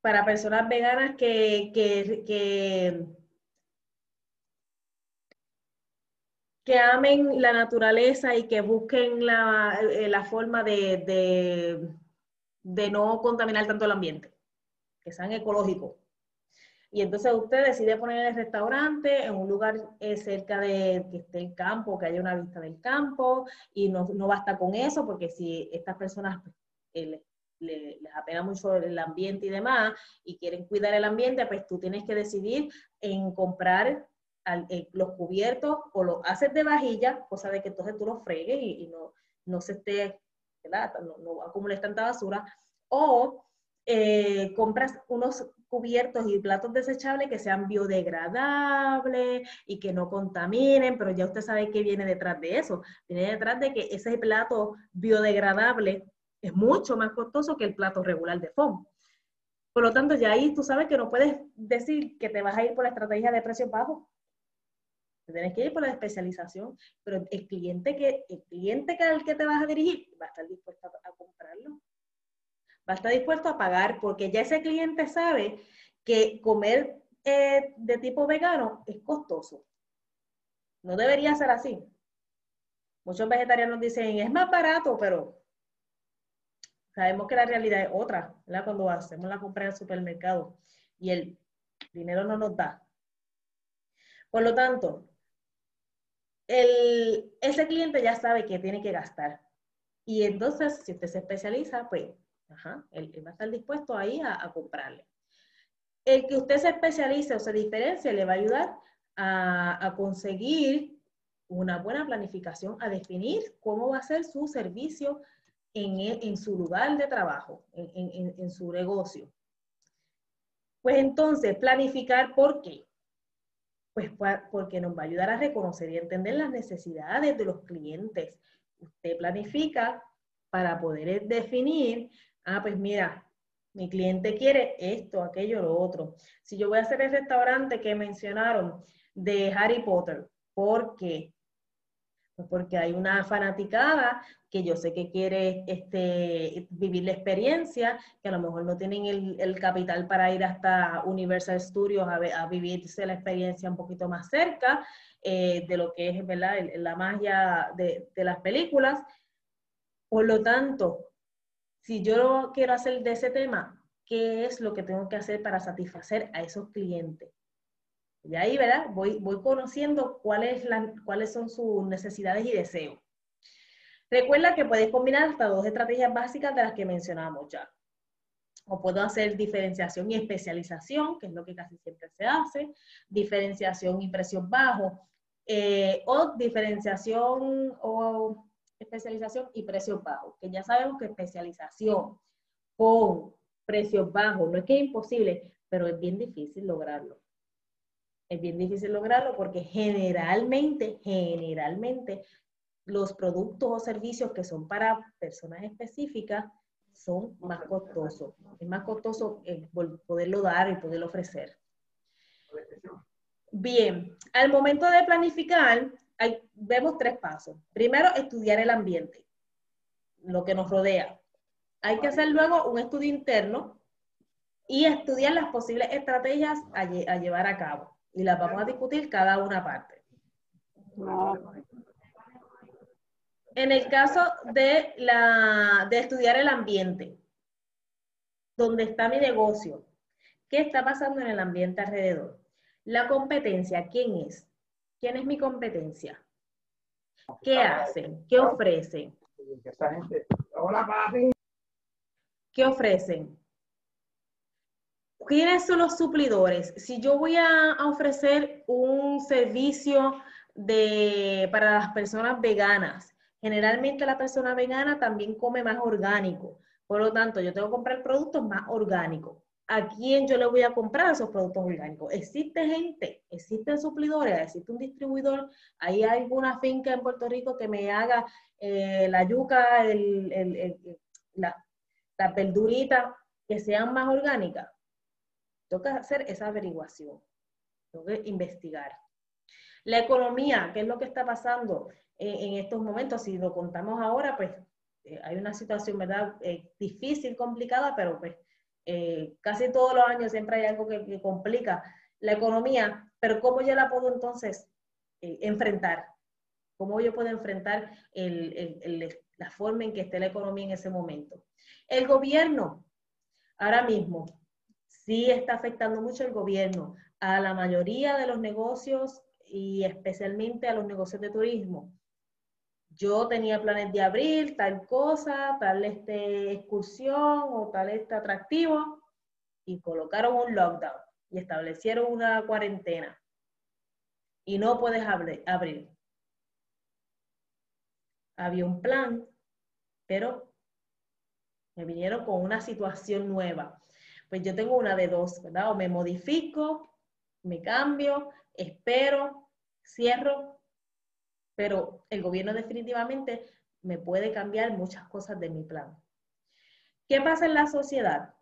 para personas veganas que, que que amen la naturaleza y que busquen la, eh, forma de, de, no contaminar tanto el ambiente, que sean ecológicos. Y entonces usted decide poner el restaurante en un lugar eh, cerca de que esté el campo, que haya una vista del campo, y no, basta con eso, porque si estas personas eh, les apena mucho el ambiente y demás, y quieren cuidar el ambiente, pues tú tienes que decidir en comprar eh, los cubiertos o los haces de vajilla, cosa de que entonces tú los fregues y, no, no se esté, ¿verdad? No, no acumules tanta basura, o eh, compras unos cubiertos y platos desechables que sean biodegradables y que no contaminen, pero ya usted sabe qué viene detrás de eso. Viene detrás de que ese plato biodegradable es mucho más costoso que el plato regular de foam. Por lo tanto, ya ahí tú sabes que no puedes decir que te vas a ir por la estrategia de precios bajos, tienes que ir por la especialización, pero el cliente que, el cliente que al que te vas a dirigir va a estar dispuesto a, comprarlo. Va a estar dispuesto a pagar porque ya ese cliente sabe que comer eh, de tipo vegano es costoso. No debería ser así. Muchos vegetarianos dicen, es más barato, pero sabemos que la realidad es otra, ¿verdad? Cuando hacemos la compra en el supermercado y el dinero no nos da. Por lo tanto, el, ese cliente ya sabe que tiene que gastar. Y entonces, si usted se especializa, pues, ajá, él, va a estar dispuesto ahí a, comprarle. El que usted se especialice o se diferencie le va a ayudar a, conseguir una buena planificación, a definir cómo va a ser su servicio en, en su lugar de trabajo, en, en su negocio. Pues entonces, planificar por qué. Pues porque nos va a ayudar a reconocer y entender las necesidades de los clientes. Usted planifica para poder definir, ah, pues mira, mi cliente quiere esto, aquello, lo otro. Si yo voy a hacer el restaurante que mencionaron de Harry Potter, ¿por qué? Porque hay una fanaticada que yo sé que quiere este, vivir la experiencia, que a lo mejor no tienen el, capital para ir hasta Universal Studios a, vivirse la experiencia un poquito más cerca eh, de lo que es ¿verdad? la magia de, de las películas. Por lo tanto, si yo quiero hacer de ese tema, qué es lo que tengo que hacer para satisfacer a esos clientes. Y ahí, ¿verdad? Voy, conociendo cuáles, son sus necesidades y deseos. Recuerda que puedes combinar hasta dos estrategias básicas de las que mencionamos ya. O puedo hacer diferenciación y especialización, que es lo que casi siempre se hace, diferenciación y precios bajos, eh, o diferenciación o especialización y precios bajos, que ya sabemos que especialización con precios bajos no es que es imposible, pero es bien difícil lograrlo. Es bien difícil lograrlo porque generalmente, generalmente, los productos o servicios que son para personas específicas son más costosos. Es más costoso poderlo dar y poderlo ofrecer. Bien, al momento de planificar, vemos tres pasos. Primero, estudiar el ambiente, lo que nos rodea. Hay que hacer luego un estudio interno y estudiar las posibles estrategias a llevar a cabo. Y las vamos a discutir cada una parte. En el caso de, la, de estudiar el ambiente, donde está mi negocio, ¿qué está pasando en el ambiente alrededor? La competencia, ¿quién es? ¿Quién es mi competencia? ¿Qué hacen? ¿Qué ofrecen? ¿Qué ofrecen? ¿Quiénes son los suplidores? Si yo voy a ofrecer un servicio de, para las personas veganas, generalmente la persona vegana también come más orgánico. Por lo tanto, yo tengo que comprar productos más orgánicos. ¿A quién yo le voy a comprar esos productos orgánicos? Existe gente, existen suplidores, existe un distribuidor. ¿Hay alguna finca en Puerto Rico que me haga eh, la yuca, la, la verdurita que sean más orgánicas? Que hacer esa averiguación. Tengo que investigar. La economía, ¿qué es lo que está pasando en, estos momentos? Si lo contamos ahora, pues eh, hay una situación, ¿verdad? Eh, difícil, complicada, pero pues eh, casi todos los años siempre hay algo que, complica la economía, pero ¿cómo yo la puedo entonces enfrentar? ¿Cómo yo puedo enfrentar la forma en que esté la economía en ese momento? El gobierno, ahora mismo, sí está afectando mucho el gobierno a la mayoría de los negocios y especialmente a los negocios de turismo. Yo tenía planes de abrir tal cosa, tal este excursión o tal este atractivo y colocaron un lockdown y establecieron una cuarentena y no puedes abrir. Había un plan, pero me vinieron con una situación nueva. Pues yo tengo una de dos, ¿verdad? O me modifico, me cambio, espero, cierro, pero el gobierno definitivamente me puede cambiar muchas cosas de mi plan. ¿Qué pasa en la sociedad?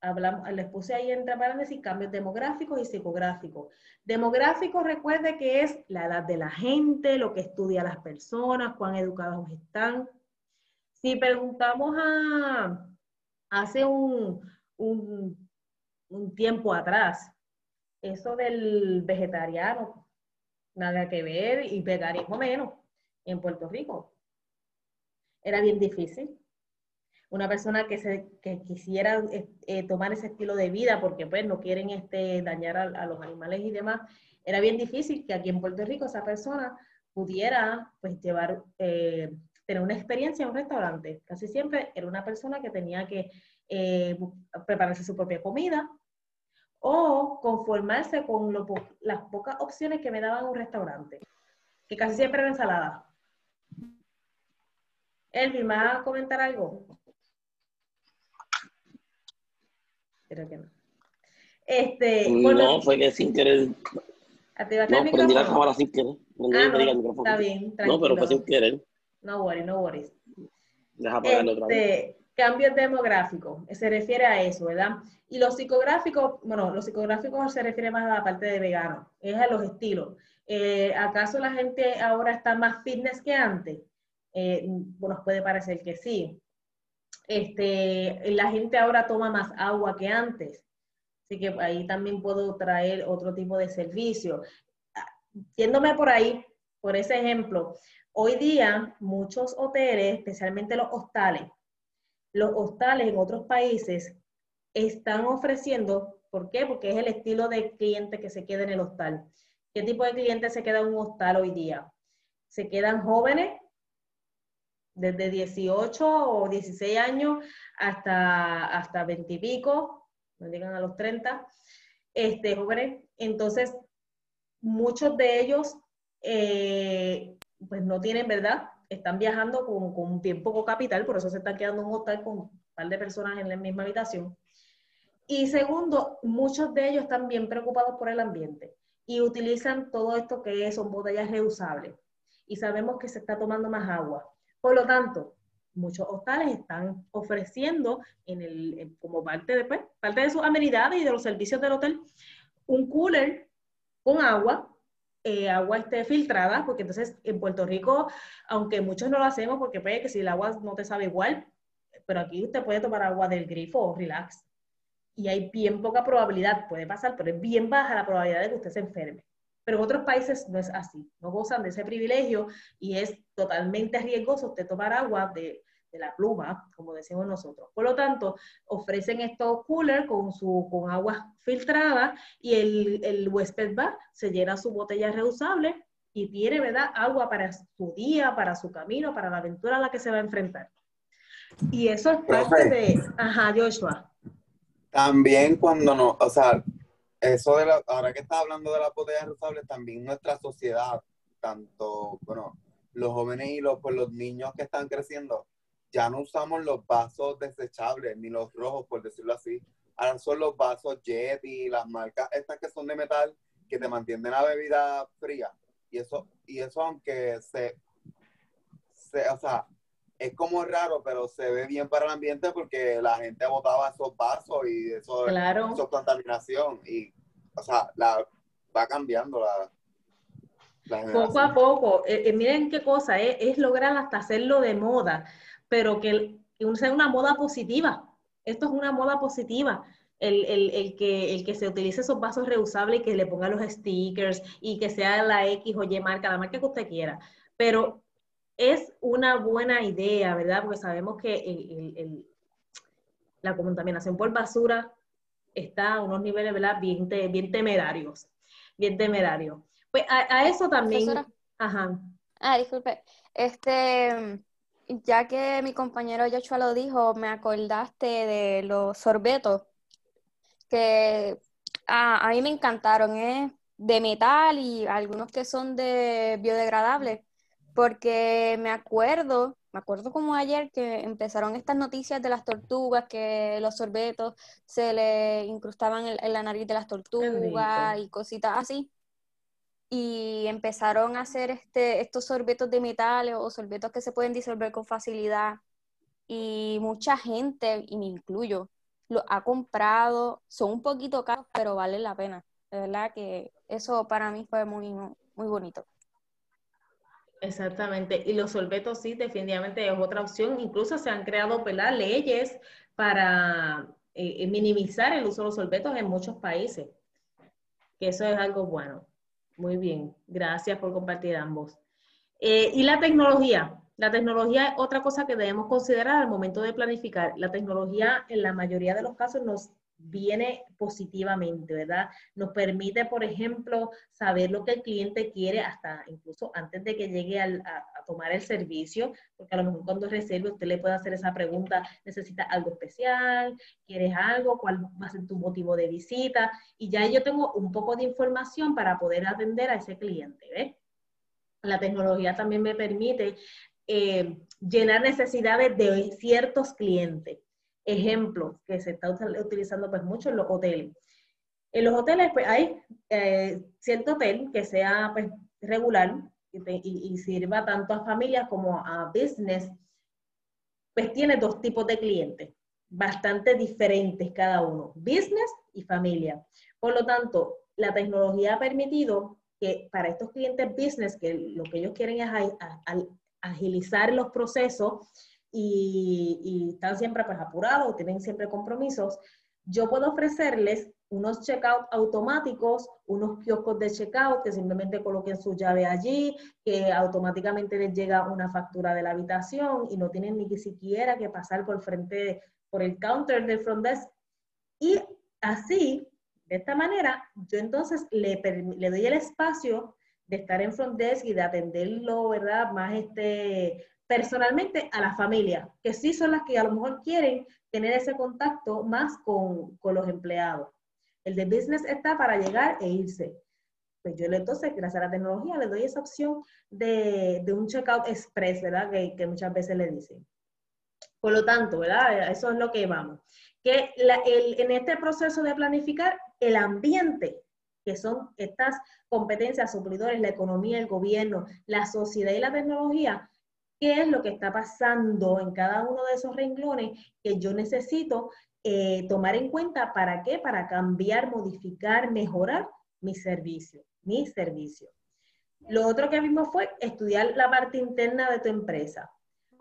Hablamos, les puse ahí entre paréntesis cambios demográficos y psicográficos. Demográficos, recuerde que es la edad de la gente, lo que estudia las personas, cuán educados están. Si preguntamos a, hace un, un, tiempo atrás. Eso del vegetariano, nada que ver, y veganismo menos en Puerto Rico. Era bien difícil. Una persona que, se, quisiera eh, tomar ese estilo de vida porque pues no quieren este, dañar a, los animales y demás, era bien difícil que aquí en Puerto Rico esa persona pudiera pues llevar, eh, tener una experiencia en un restaurante. Casi siempre era una persona que tenía que eh, prepararse su propia comida o conformarse con las pocas opciones que me daban un restaurante, que casi siempre era ensalada. Elvi, ¿me va a comentar algo? Creo que no. Este, no, fue que sin querer. ¿Activaste no, prendí la cámara sin querer. Ah, no, está bien, tranquilo. No, pero fue sin querer. No worries, no worries. Deja apagarlo otra vez. Cambios demográficos, se refiere a eso, ¿verdad? Y los psicográficos, bueno, los psicográficos se refiere más a la parte de vegano, es a los estilos. Eh, ¿Acaso la gente ahora está más fitness que antes? Eh, nos puede parecer que sí. Este, la gente ahora toma más agua que antes, así que ahí también puedo traer otro tipo de servicio. Yéndome por ahí, por ese ejemplo, hoy día muchos hoteles, especialmente los hostales, los hostales en otros países están ofreciendo, ¿por qué? Porque es el estilo de cliente que se queda en el hostal. ¿Qué tipo de cliente se queda en un hostal hoy día? Se quedan jóvenes, desde 18 o 16 años hasta, hasta 20 y pico, no llegan a los 30, este, jóvenes. Entonces, muchos de ellos, eh, pues no tienen, ¿verdad? Están viajando con, con bien poco capital, por eso se están quedando en un hotel con un par de personas en la misma habitación. Y segundo, muchos de ellos están bien preocupados por el ambiente y utilizan todo esto que son botellas reusables. Y sabemos que se está tomando más agua. Por lo tanto, muchos hostales están ofreciendo en el, como parte de, pues, parte de sus amenidades y de los servicios del hotel un cooler con agua, eh, agua esté filtrada, porque entonces en Puerto Rico, aunque muchos no lo hacemos, porque puede que si el agua no te sabe igual, pero aquí usted puede tomar agua del grifo o relax y hay bien poca probabilidad, puede pasar, pero es bien baja la probabilidad de que usted se enferme. Pero en otros países no es así, no gozan de ese privilegio y es totalmente riesgoso usted tomar agua de, de la pluma, como decimos nosotros. Por lo tanto, ofrecen estos coolers con, su, con agua filtrada y el, el huésped va, se llena su botella reusable y tiene, ¿verdad?, agua para su día, para su camino, para la aventura a la que se va a enfrentar. Y eso es parte de... Ajá, Joshua. También cuando no, o sea, eso de la, ahora que está hablando de las botellas reusables, también nuestra sociedad, tanto, bueno, los jóvenes y los, pues, los niños que están creciendo, ya no usamos los vasos desechables, ni los rojos, por decirlo así. Ahora son los vasos Yeti, las marcas estas que son de metal, que te mantienen la bebida fría. Y eso, y eso aunque se, se o sea, es como raro, pero se ve bien para el ambiente porque la gente botaba esos vasos y eso, es contaminación. Y, o sea, la, va cambiando la, poco a poco. Eh, eh, miren qué cosa, eh, es lograr hasta hacerlo de moda, pero que, que sea una moda positiva. Esto es una moda positiva. El, el, el, que, el que se utilice esos vasos reusables y que le ponga los stickers y que sea la X o Y marca, la marca que usted quiera. Pero es una buena idea, ¿verdad? Porque sabemos que la contaminación por basura está a unos niveles, ¿verdad? Bien, bien temerarios, bien temerarios. Pues a, eso también... Ajá. Ah, disculpe. Este, ya que mi compañero Joshua lo dijo, me acordaste de los sorbetos que a, a mí me encantaron, ¿eh? De metal y algunos que son de biodegradables porque me acuerdo, me acuerdo como ayer que empezaron estas noticias de las tortugas, que los sorbetos se le incrustaban en, la nariz de las tortugas y cositas así. Y empezaron a hacer este, estos sorbetos de metales o sorbetos que se pueden disolver con facilidad. Y mucha gente, y me incluyo, lo ha comprado. Son un poquito caros, pero valen la pena. De verdad que eso para mí fue muy, muy bonito. Exactamente. Y los sorbetos sí, definitivamente es otra opción. Incluso se han creado leyes para eh, eh, minimizar el uso de los sorbetos en muchos países. Que eso es algo bueno. Muy bien. Gracias por compartir ambos. Eh, y la tecnología. La tecnología es otra cosa que debemos considerar al momento de planificar. La tecnología en la mayoría de los casos nos viene positivamente, ¿verdad? Nos permite, por ejemplo, saber lo que el cliente quiere hasta incluso antes de que llegue a, tomar el servicio, porque a lo mejor cuando reserve usted le puede hacer esa pregunta, ¿necesita algo especial? ¿Quieres algo? ¿Cuál va a ser tu motivo de visita? Y ya yo tengo un poco de información para poder atender a ese cliente, ¿ves? La tecnología también me permite eh, llenar necesidades de ciertos clientes ejemplos que se está utilizando pues mucho en los hoteles. En los hoteles pues hay eh, cierto hotel que sea pues regular y, sirva tanto a familias como a business, pues tiene dos tipos de clientes, bastante diferentes cada uno, business y familia. Por lo tanto, la tecnología ha permitido que para estos clientes business, que lo que ellos quieren es agilizar los procesos, y, están siempre pues apurados, tienen siempre compromisos, yo puedo ofrecerles unos checkout automáticos, unos kioscos de checkout que simplemente coloquen su llave allí, que automáticamente les llega una factura de la habitación y no tienen ni siquiera que pasar por frente, por el counter del front desk Y así, de esta manera, yo entonces le, le doy el espacio de estar en front desk y de atenderlo, ¿verdad? Más este, personalmente a la familia, que sí son las que a lo mejor quieren tener ese contacto más con, con los empleados. El de business está para llegar e irse. Pues yo entonces, gracias a la tecnología, le doy esa opción de, de un checkout express, ¿verdad? Que, que, muchas veces le dicen. Por lo tanto, ¿verdad? Eso es lo que vamos. Que el, en este proceso de planificar, el ambiente, que son estas competencias, suplidores, la economía, el gobierno, la sociedad y la tecnología, qué es lo que está pasando en cada uno de esos renglones que yo necesito eh, tomar en cuenta para qué, para cambiar, modificar, mejorar mi servicio, mi servicio. Lo otro que vimos fue estudiar la parte interna de tu empresa.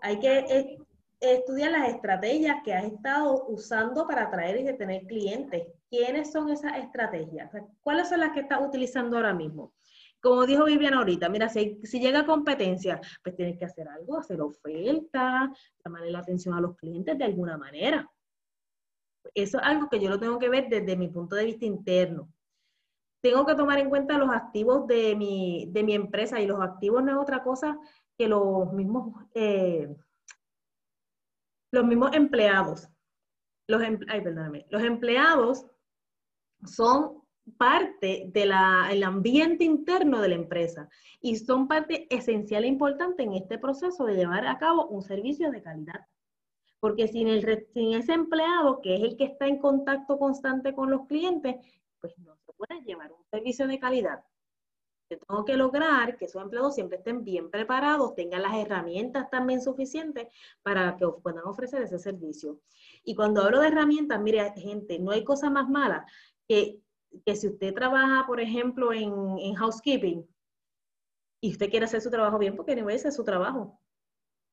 Hay que eh, estudiar las estrategias que has estado usando para atraer y retener clientes. ¿Quiénes son esas estrategias? ¿Cuáles son las que estás utilizando ahora mismo? Como dijo Viviana ahorita, mira, si, llega competencia, pues tienes que hacer algo, hacer oferta, llamarle la atención a los clientes de alguna manera. Eso es algo que yo lo tengo que ver desde mi punto de vista interno. Tengo que tomar en cuenta los activos de mi, de mi empresa y los activos no es otra cosa que los mismos, eh, los mismos empleados. Los, ay, perdóname. Los empleados son parte del ambiente interno de la empresa y son parte esencial e importante en este proceso de llevar a cabo un servicio de calidad. Porque sin, el, sin ese empleado, que es el que está en contacto constante con los clientes, pues no se puede llevar un servicio de calidad. Yo tengo que lograr que esos empleados siempre estén bien preparados, tengan las herramientas también suficientes para que puedan ofrecer ese servicio. Y cuando hablo de herramientas, mire, gente, no hay cosa más mala que que si usted trabaja, por ejemplo, en, housekeeping y usted quiere hacer su trabajo bien, porque no ese es su trabajo,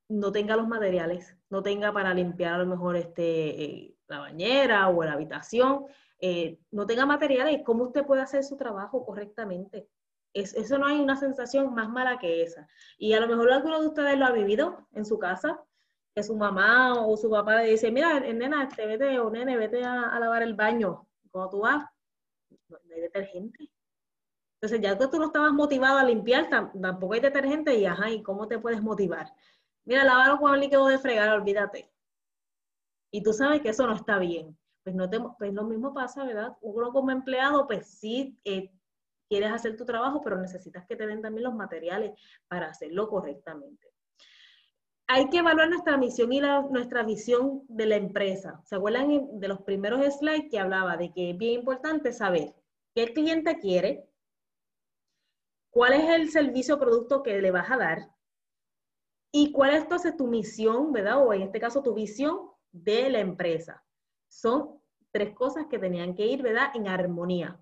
no tenga los materiales, no tenga para limpiar a lo mejor este, eh, la bañera o la habitación, eh, no tenga materiales, ¿cómo usted puede hacer su trabajo correctamente? Es, eso no hay una sensación más mala que esa. Y a lo mejor alguno de ustedes lo ha vivido en su casa, que su mamá o su papá le dice, mira, nena, este, vete o nene, vete a, a lavar el baño. Cuando tú vas, no, hay detergente. Entonces, ya que tú no estabas motivado a limpiar, tampoco hay detergente y ajá, ¿y cómo te puedes motivar? Mira, lavarlo con el líquido de fregar, olvídate. Y tú sabes que eso no está bien. Pues, no te, pues lo mismo pasa, ¿verdad? Uno como empleado, pues sí, eh, quieres hacer tu trabajo, pero necesitas que te den también los materiales para hacerlo correctamente. Hay que evaluar nuestra misión y nuestra visión de la empresa. ¿Se acuerdan de los primeros slides que hablaba de que es bien importante saber qué cliente quiere, cuál es el servicio o producto que le vas a dar y cuál es entonces tu misión, ¿verdad? O en este caso tu visión de la empresa. Son tres cosas que tenían que ir, ¿verdad? En armonía.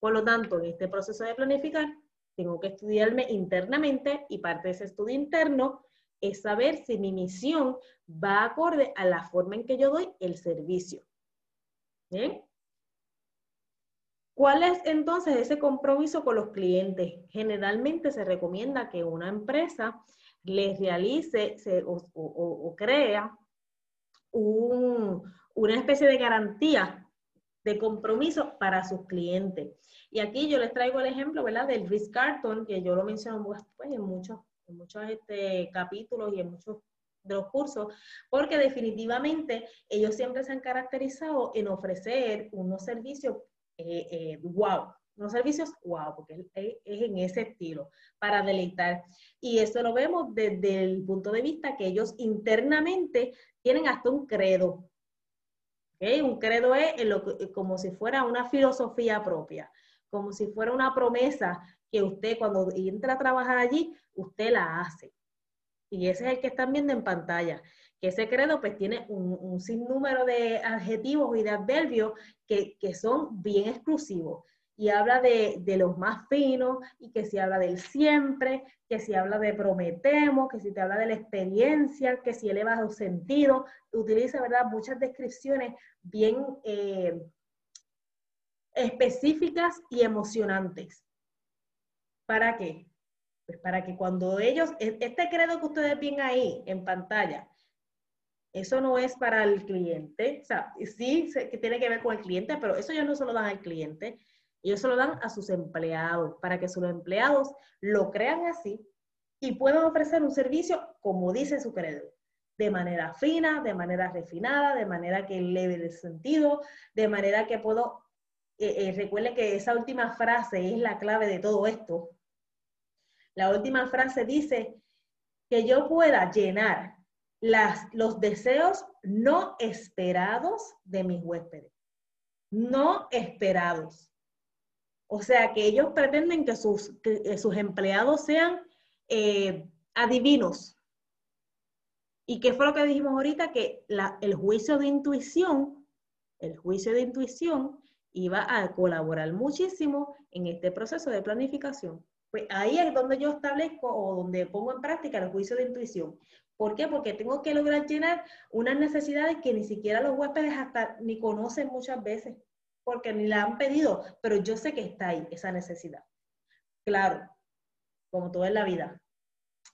Por lo tanto, en este proceso de planificar, tengo que estudiarme internamente y parte de ese estudio interno es saber si mi misión va acorde a la forma en que yo doy el servicio. ¿Bien? ¿Cuál es entonces ese compromiso con los clientes? Generalmente se recomienda que una empresa les realice o, crea una especie de garantía de compromiso para sus clientes. Y aquí yo les traigo el ejemplo, ¿verdad? Del Risk Carton, que yo lo menciono pues, en muchos, en muchos este, capítulos y en muchos de los cursos, porque definitivamente ellos siempre se han caracterizado en ofrecer unos servicios eh, eh, wow, unos servicios wow, porque es, en ese estilo, para deleitar. Y eso lo vemos desde el punto de vista que ellos internamente tienen hasta un credo. Un credo es como si fuera una filosofía propia, como si fuera una promesa que usted cuando entra a trabajar allí, usted la hace. Y ese es el que están viendo en pantalla que ese credo pues tiene un, sinnúmero de adjetivos y de adverbios que, son bien exclusivos. Y habla de, los más finos, y que si habla del siempre, que si habla de prometemos, que si te habla de la experiencia, que si eleva los sentidos, utiliza, ¿verdad?, muchas descripciones bien eh, específicas y emocionantes. ¿Para qué? Pues para que cuando ellos, e, este credo que ustedes ven ahí en pantalla, Eso no es para el cliente, o sea, sí que tiene que ver con el cliente, pero eso ya no se lo dan al cliente, ellos se lo dan a sus empleados, para que sus empleados lo crean así y puedan ofrecer un servicio como dice su credo, de manera fina, de manera refinada, de manera que leve el sentido, de manera que puedo, eh, eh, recuerde que esa última frase es la clave de todo esto. La última frase dice que yo pueda llenar las, los deseos no esperados de mis huéspedes. No esperados. O sea, que ellos pretenden que sus, que sus empleados sean eh, adivinos. ¿Y qué fue lo que dijimos ahorita? Que el juicio de intuición, el juicio de intuición iba a colaborar muchísimo en este proceso de planificación. Pues ahí es donde yo establezco o donde pongo en práctica el juicio de intuición. ¿Por qué? Porque tengo que lograr llenar unas necesidades que ni siquiera los huéspedes hasta ni conocen muchas veces, porque ni la han pedido, pero yo sé que está ahí esa necesidad. Claro, como todo en la vida.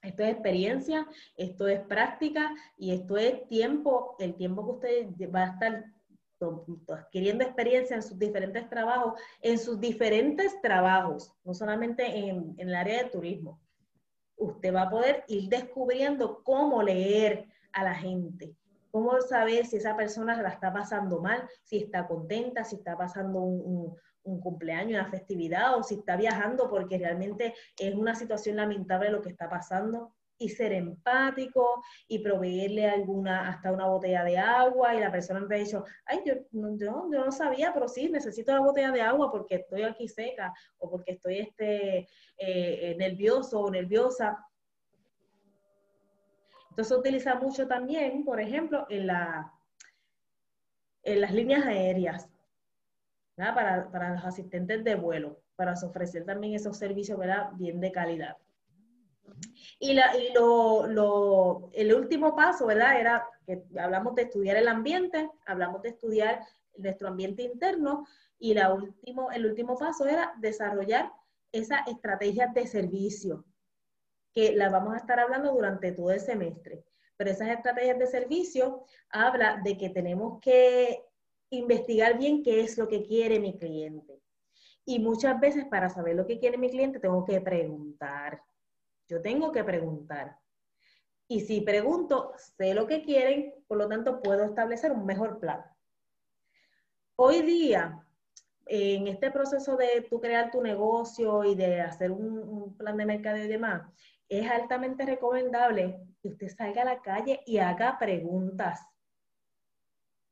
Esto es experiencia, esto es práctica y esto es tiempo, el tiempo que usted va a estar adquiriendo experiencia en sus diferentes trabajos, en sus diferentes trabajos, no solamente en, en el área de turismo. Usted va a poder ir descubriendo cómo leer a la gente, cómo saber si esa persona la está pasando mal, si está contenta, si está pasando un, un cumpleaños, una festividad o si está viajando porque realmente es una situación lamentable lo que está pasando y ser empático y proveerle alguna, hasta una botella de agua y la persona me ha dicho, ay, yo, yo, no sabía, pero sí, necesito la botella de agua porque estoy aquí seca o porque estoy este, eh, nervioso o nerviosa. Entonces utiliza mucho también, por ejemplo, en, la, en las líneas aéreas para, los asistentes de vuelo, para ofrecer también esos servicios ¿verdad? bien de calidad. Y, lo, el último paso, ¿verdad? Era que hablamos de estudiar el ambiente, hablamos de estudiar nuestro ambiente interno y la último, el último paso era desarrollar esas estrategias de servicio, que las vamos a estar hablando durante todo el semestre. Pero esas estrategias de servicio habla de que tenemos que investigar bien qué es lo que quiere mi cliente. Y muchas veces para saber lo que quiere mi cliente tengo que preguntar. Yo tengo que preguntar. Y si pregunto, sé lo que quieren, por lo tanto puedo establecer un mejor plan. Hoy día, en este proceso de tú crear tu negocio y de hacer un, plan de mercado y demás, es altamente recomendable que usted salga a la calle y haga preguntas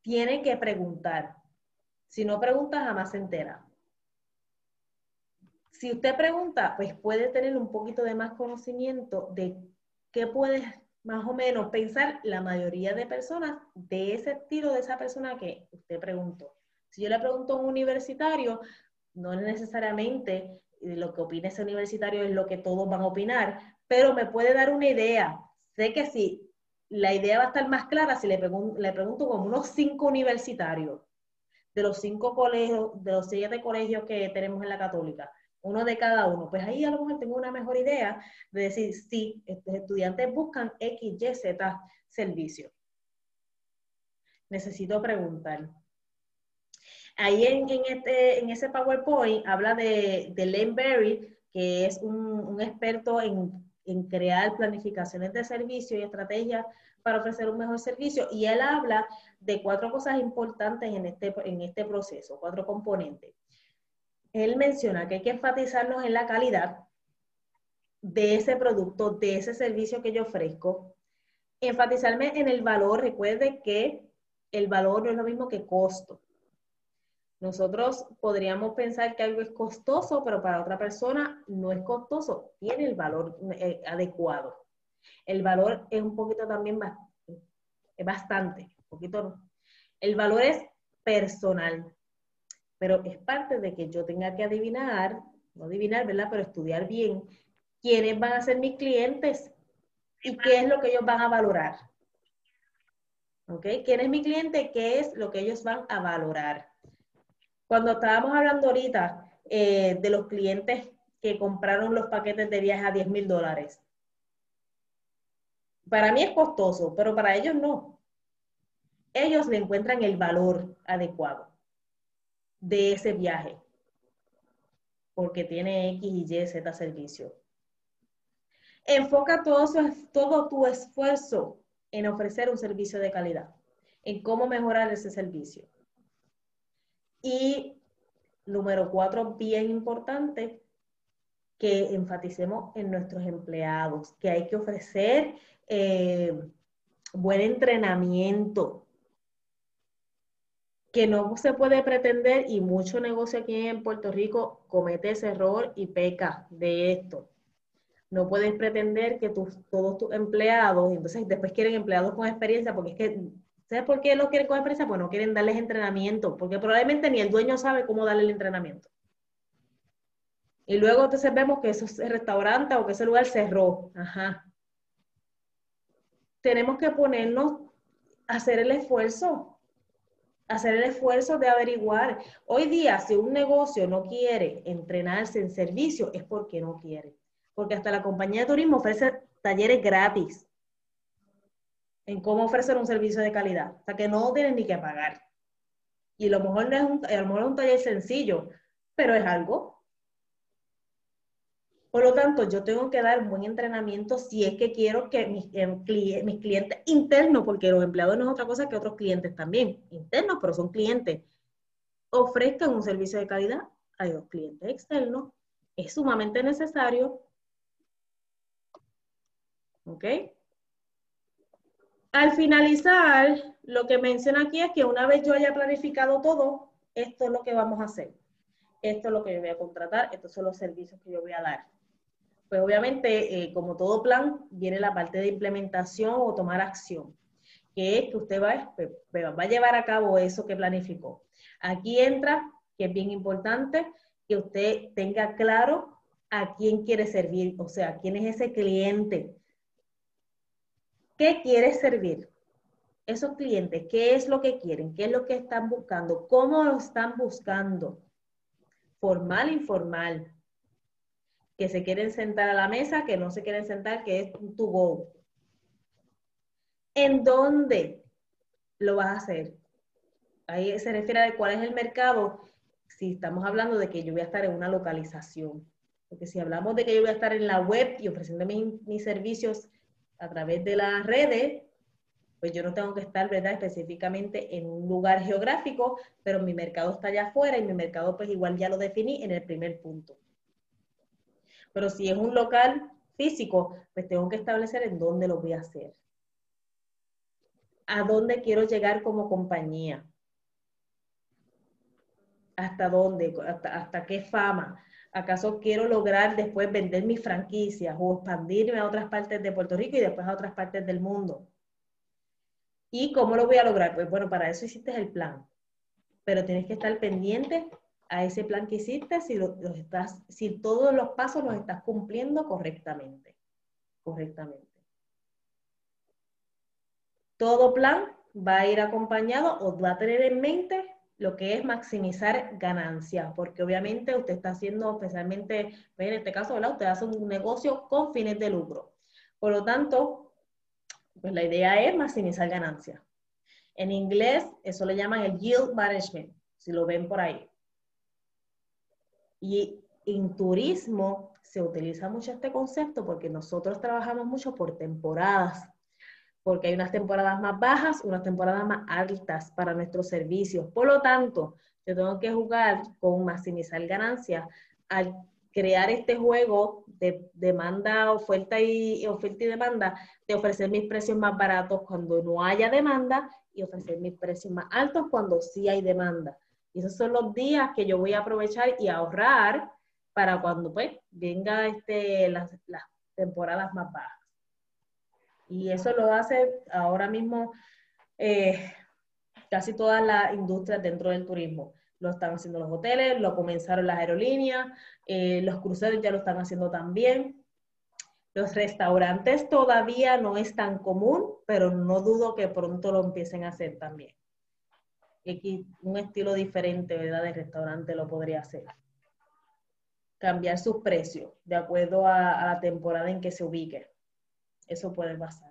tiene que preguntar. Si no pregunta, jamás se entera. Si usted pregunta, pues puede tener un poquito de más conocimiento de qué puede más o menos pensar la mayoría de personas de ese estilo de esa persona que usted preguntó. Si yo le pregunto a un universitario, no necesariamente lo que opine ese universitario es lo que todos van a opinar, pero me puede dar una idea. Sé que si la idea va a estar más clara si le, le pregunto como unos cinco universitarios de los cinco colegios, de los siete colegios que tenemos en la católica, uno de cada uno, pues ahí a lo mejor tengo una mejor idea de decir, sí, estos estudiantes buscan X, Y, Z servicio. Necesito preguntar. Ahí en, este, en ese PowerPoint habla de, de Len Berry, que es un, un experto en en crear planificaciones de servicio y estrategias para ofrecer un mejor servicio. Y él habla de cuatro cosas importantes en este, en este proceso, cuatro componentes. Él menciona que hay que enfatizarnos en la calidad de ese producto, de ese servicio que yo ofrezco. Enfatizarme en el valor. Recuerde que el valor no es lo mismo que costo. Nosotros podríamos pensar que algo es costoso, pero para otra persona no es costoso, tiene el valor eh, adecuado. El valor es un poquito también, bastante, un poquito. El valor es personal, pero es parte de que yo tenga que adivinar, no adivinar, ¿verdad? Pero estudiar bien quiénes van a ser mis clientes y qué es lo que ellos van a valorar. ¿Ok? ¿Quién es mi cliente? ¿Qué es lo que ellos van a valorar? Cuando estábamos hablando ahorita eh, de los clientes que compraron los paquetes de viaje a 10 mil dólares, para mí es costoso, pero para ellos no. ellos le encuentran el valor adecuado de ese viaje, porque tiene X y Z servicio. Enfoca todo, todo tu esfuerzo en ofrecer un servicio de calidad, en cómo mejorar ese servicio. Y número cuatro, bien importante, que enfaticemos en nuestros empleados, que hay que ofrecer eh, buen entrenamiento, que no se puede pretender, y mucho negocio aquí en Puerto Rico comete ese error y peca de esto. No puedes pretender que tus, todos tus empleados, entonces después quieren empleados con experiencia, porque es que, ¿sabes por qué lo quieren con experiencia? Pues no quieren darles entrenamiento, porque probablemente ni el dueño sabe cómo darle el entrenamiento. Y luego entonces vemos que ese restaurante o que ese lugar cerró. Ajá. Tenemos que ponernos hacer el esfuerzo, hacer el esfuerzo de averiguar. Hoy día, si un negocio no quiere entrenarse en servicio, es porque no quiere. Porque hasta la compañía de turismo ofrece talleres gratis en cómo ofrecer un servicio de calidad. O sea, que no tienen ni que pagar. Y a lo mejor no es un, a lo mejor es un taller sencillo, pero es algo. Por lo tanto, yo tengo que dar buen entrenamiento si es que quiero que mis, em, mis clientes internos, porque los empleados no es otra cosa que otros clientes también, internos, pero son clientes, ofrezcan un servicio de calidad a los clientes externos. Es sumamente necesario. ¿Ok? Al finalizar, lo que menciona aquí es que una vez yo haya planificado todo, esto es lo que vamos a hacer. Esto es lo que yo voy a contratar, estos son los servicios que yo voy a dar pues obviamente, eh, como todo plan, viene la parte de implementación o tomar acción, que es que usted va, va a llevar a cabo eso que planificó. Aquí entra, que es bien importante, que usted tenga claro a quién quiere servir, o sea, quién es ese cliente. ¿Qué quiere servir? Esos clientes, ¿qué es lo que quieren? ¿Qué es lo que están buscando? ¿Cómo lo están buscando? Formal, informal que se quieren sentar a la mesa, que no se quieren sentar, que es tu go. ¿En dónde lo vas a hacer? Ahí se refiere a cuál es el mercado. Si estamos hablando de que yo voy a estar en una localización, porque si hablamos de que yo voy a estar en la web y ofreciendo mis, mis servicios a través de las redes, pues yo no tengo que estar, ¿verdad? Específicamente en un lugar geográfico, pero mi mercado está allá afuera y mi mercado pues igual ya lo definí en el primer punto. Pero si es un local físico, pues tengo que establecer en dónde lo voy a hacer. ¿A dónde quiero llegar como compañía? ¿Hasta dónde? ¿Hasta, qué fama? ¿Acaso quiero lograr después vender mis franquicias o expandirme a otras partes de Puerto Rico y después a otras partes del mundo? ¿Y cómo lo voy a lograr? Pues bueno, para eso hiciste el plan, pero tienes que estar pendiente a ese plan que hiciste si, estás, si todos los pasos los estás cumpliendo correctamente. Correctamente. Todo plan va a ir acompañado o va a tener en mente lo que es maximizar ganancias, porque obviamente usted está haciendo especialmente, pues, en este caso, ¿verdad? Usted hace un negocio con fines de lucro. Por lo tanto, pues la idea es maximizar ganancias. En inglés, eso le llaman el yield management, si lo ven por ahí. Y en turismo se utiliza mucho este concepto porque nosotros trabajamos mucho por temporadas, porque hay unas temporadas más bajas, unas temporadas más altas para nuestros servicios. Por lo tanto, yo tengo que jugar con maximizar ganancias al crear este juego de demanda, oferta y, oferta y demanda, de ofrecer mis precios más baratos cuando no haya demanda y ofrecer mis precios más altos cuando sí hay demanda. Y esos son los días que yo voy a aprovechar y ahorrar para cuando pues venga este, las, temporadas más bajas. Y eso lo hace ahora mismo eh, casi todas las industrias dentro del turismo. Lo están haciendo los hoteles, lo comenzaron las aerolíneas, eh, los cruceros ya lo están haciendo también. Los restaurantes todavía no es tan común, pero no dudo que pronto lo empiecen a hacer también un estilo diferente, ¿verdad? De restaurante lo podría hacer. Cambiar sus precios de acuerdo a, la temporada en que se ubique. Eso puede pasar.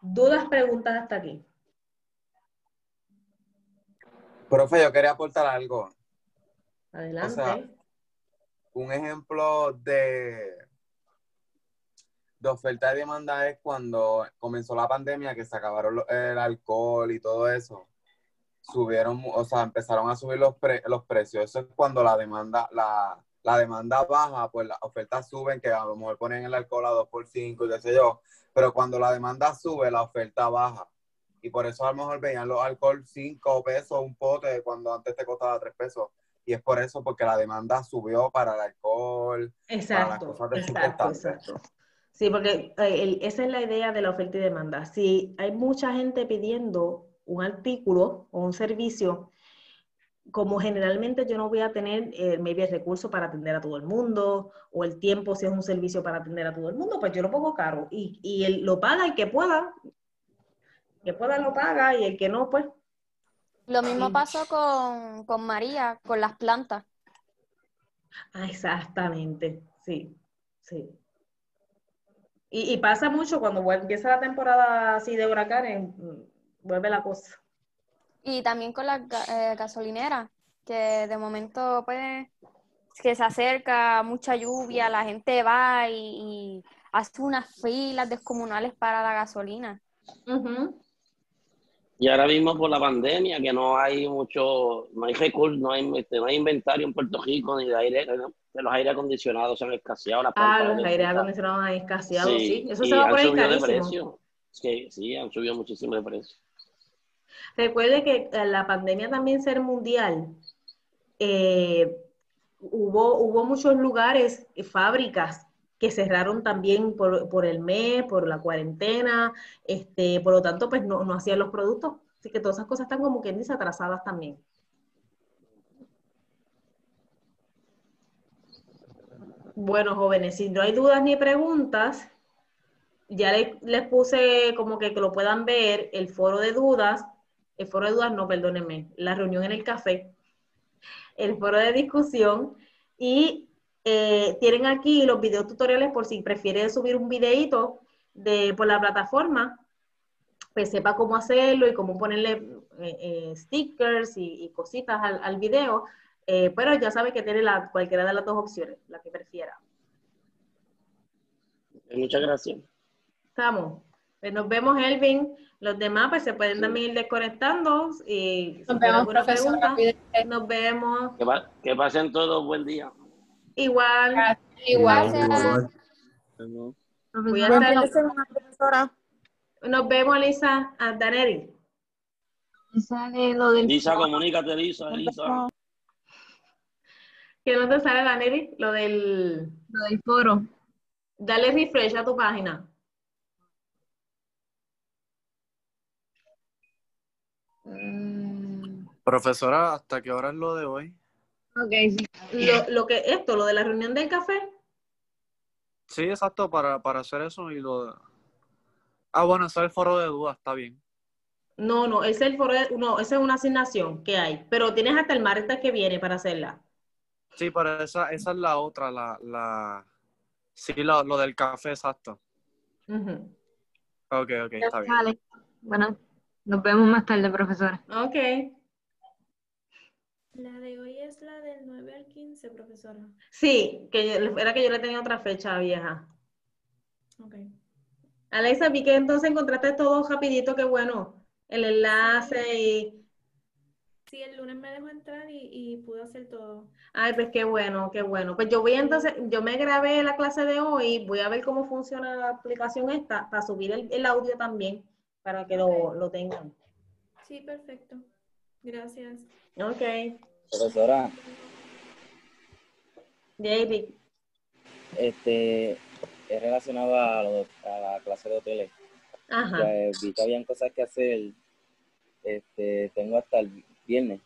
¿Dudas, preguntas hasta aquí? Profe, yo quería aportar algo. Adelante. un ejemplo de, de oferta y demanda es cuando comenzó la pandemia, que se acabaron el alcohol y todo eso. Subieron, o sea, empezaron a subir los, los precios. Eso es cuando la demanda, la, la demanda baja, pues las ofertas suben, que a lo mejor ponen el alcohol a 2 por 5 y qué sé yo, pero cuando la demanda sube, la oferta baja. Y por eso a lo mejor veían los alcohol 5 pesos un pote cuando antes te costaba 3 pesos. Y es por eso, porque la demanda subió para el alcohol. Exacto, exacto, exacto. Sí, porque eh, esa es la idea de la oferta y demanda. Si hay mucha gente pidiendo un artículo o un servicio, como generalmente yo no voy a tener eh, maybe el recurso para atender a todo el mundo o el tiempo si es un servicio para atender a todo el mundo, pues yo lo pongo caro y, y él lo paga el que pueda, que pueda lo paga y el que no, pues. Lo mismo pasó con, con María, con las plantas. Ah, exactamente, sí, sí. Y, y, pasa mucho cuando empieza la temporada así de huracanes, mm, vuelve la cosa. Y también con las eh, gasolineras, que de momento, pues, que se acerca mucha lluvia, la gente va y, hace unas filas descomunales para la gasolina. Y ahora mismo por la pandemia, que no hay mucho, no hay recursos, no hay, este, no hay inventario en Puerto Rico, ni de aire, de los aires acondicionados se han escaseado. ah, los aires acondicionados han escaseado, sí. Eso se va a poner carísimo. Sí, sí, han subido muchísimo de precio. Recuerde que eh, la pandemia también ser mundial, eh, hubo, hubo muchos lugares, eh, fábricas que cerraron también por, el mes, por la cuarentena, este, por lo tanto, pues no, hacían los productos. Así que todas esas cosas están como que desatrasadas también. Bueno, jóvenes, si no hay dudas ni preguntas, ya les, puse como que, que lo puedan ver el foro de dudas el foro de dudas, no, perdónenme, la reunión en el café, el foro de discusión y eh, tienen aquí los videos tutoriales por si prefieren subir un videito de, por la plataforma, pues sepa cómo hacerlo y cómo ponerle eh, eh, stickers y, cositas al, al video, pero ya sabe que tiene la, cualquiera de las dos opciones, la que prefiera. Muchas gracias. Estamos. Pues nos vemos, Elvin. Los demás pues se pueden también ir desconectando y nos vemos, profesora. Nos vemos. Que, pasen todos buen día. Igual. Igual. Voy a estar... Nos vemos, Lisa. A Daneri. Lisa, comunícate, Lisa, Lisa. ¿Qué no te sale, Daneri? Lo del... Lo del foro. Dale refresh a tu página. Profesora, ¿hasta qué hora es lo de hoy? Ok, sí. Lo, que, esto, lo de la reunión del café. Sí, exacto, para, hacer eso y lo Ah, bueno, eso es el foro de dudas, está bien. No, no, ese es el foro de... No, esa es una asignación que hay, pero tienes hasta el martes que viene para hacerla. Sí, pero esa, esa es la otra, la... la... Sí, lo, del café, exacto. Ok, ok, está bien. Bueno, nos vemos más tarde, profesora. Ok. La de hoy es la del 9 al 15, profesora. Sí, que era que yo le tenía otra fecha vieja. Ok. Alexa, vi que entonces encontraste todo rapidito, qué bueno. El enlace y... Sí, el lunes me dejó entrar y, y pude hacer todo. Ay, pues qué bueno, qué bueno. Pues yo voy entonces, yo me grabé la clase de hoy, voy a ver cómo funciona la aplicación esta, para subir el, audio también, para que lo, lo tengan. Sí, perfecto. Gracias. Ok. Profesora. David. Este, es relacionado a, la clase de hoteles. Ajá. Pues, vi que habían cosas que hacer. Este, tengo hasta el viernes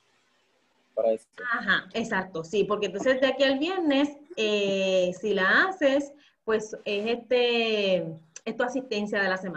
para eso. Ajá, exacto, sí, porque entonces de aquí al viernes, eh, si la haces, pues es este, es tu asistencia de la semana.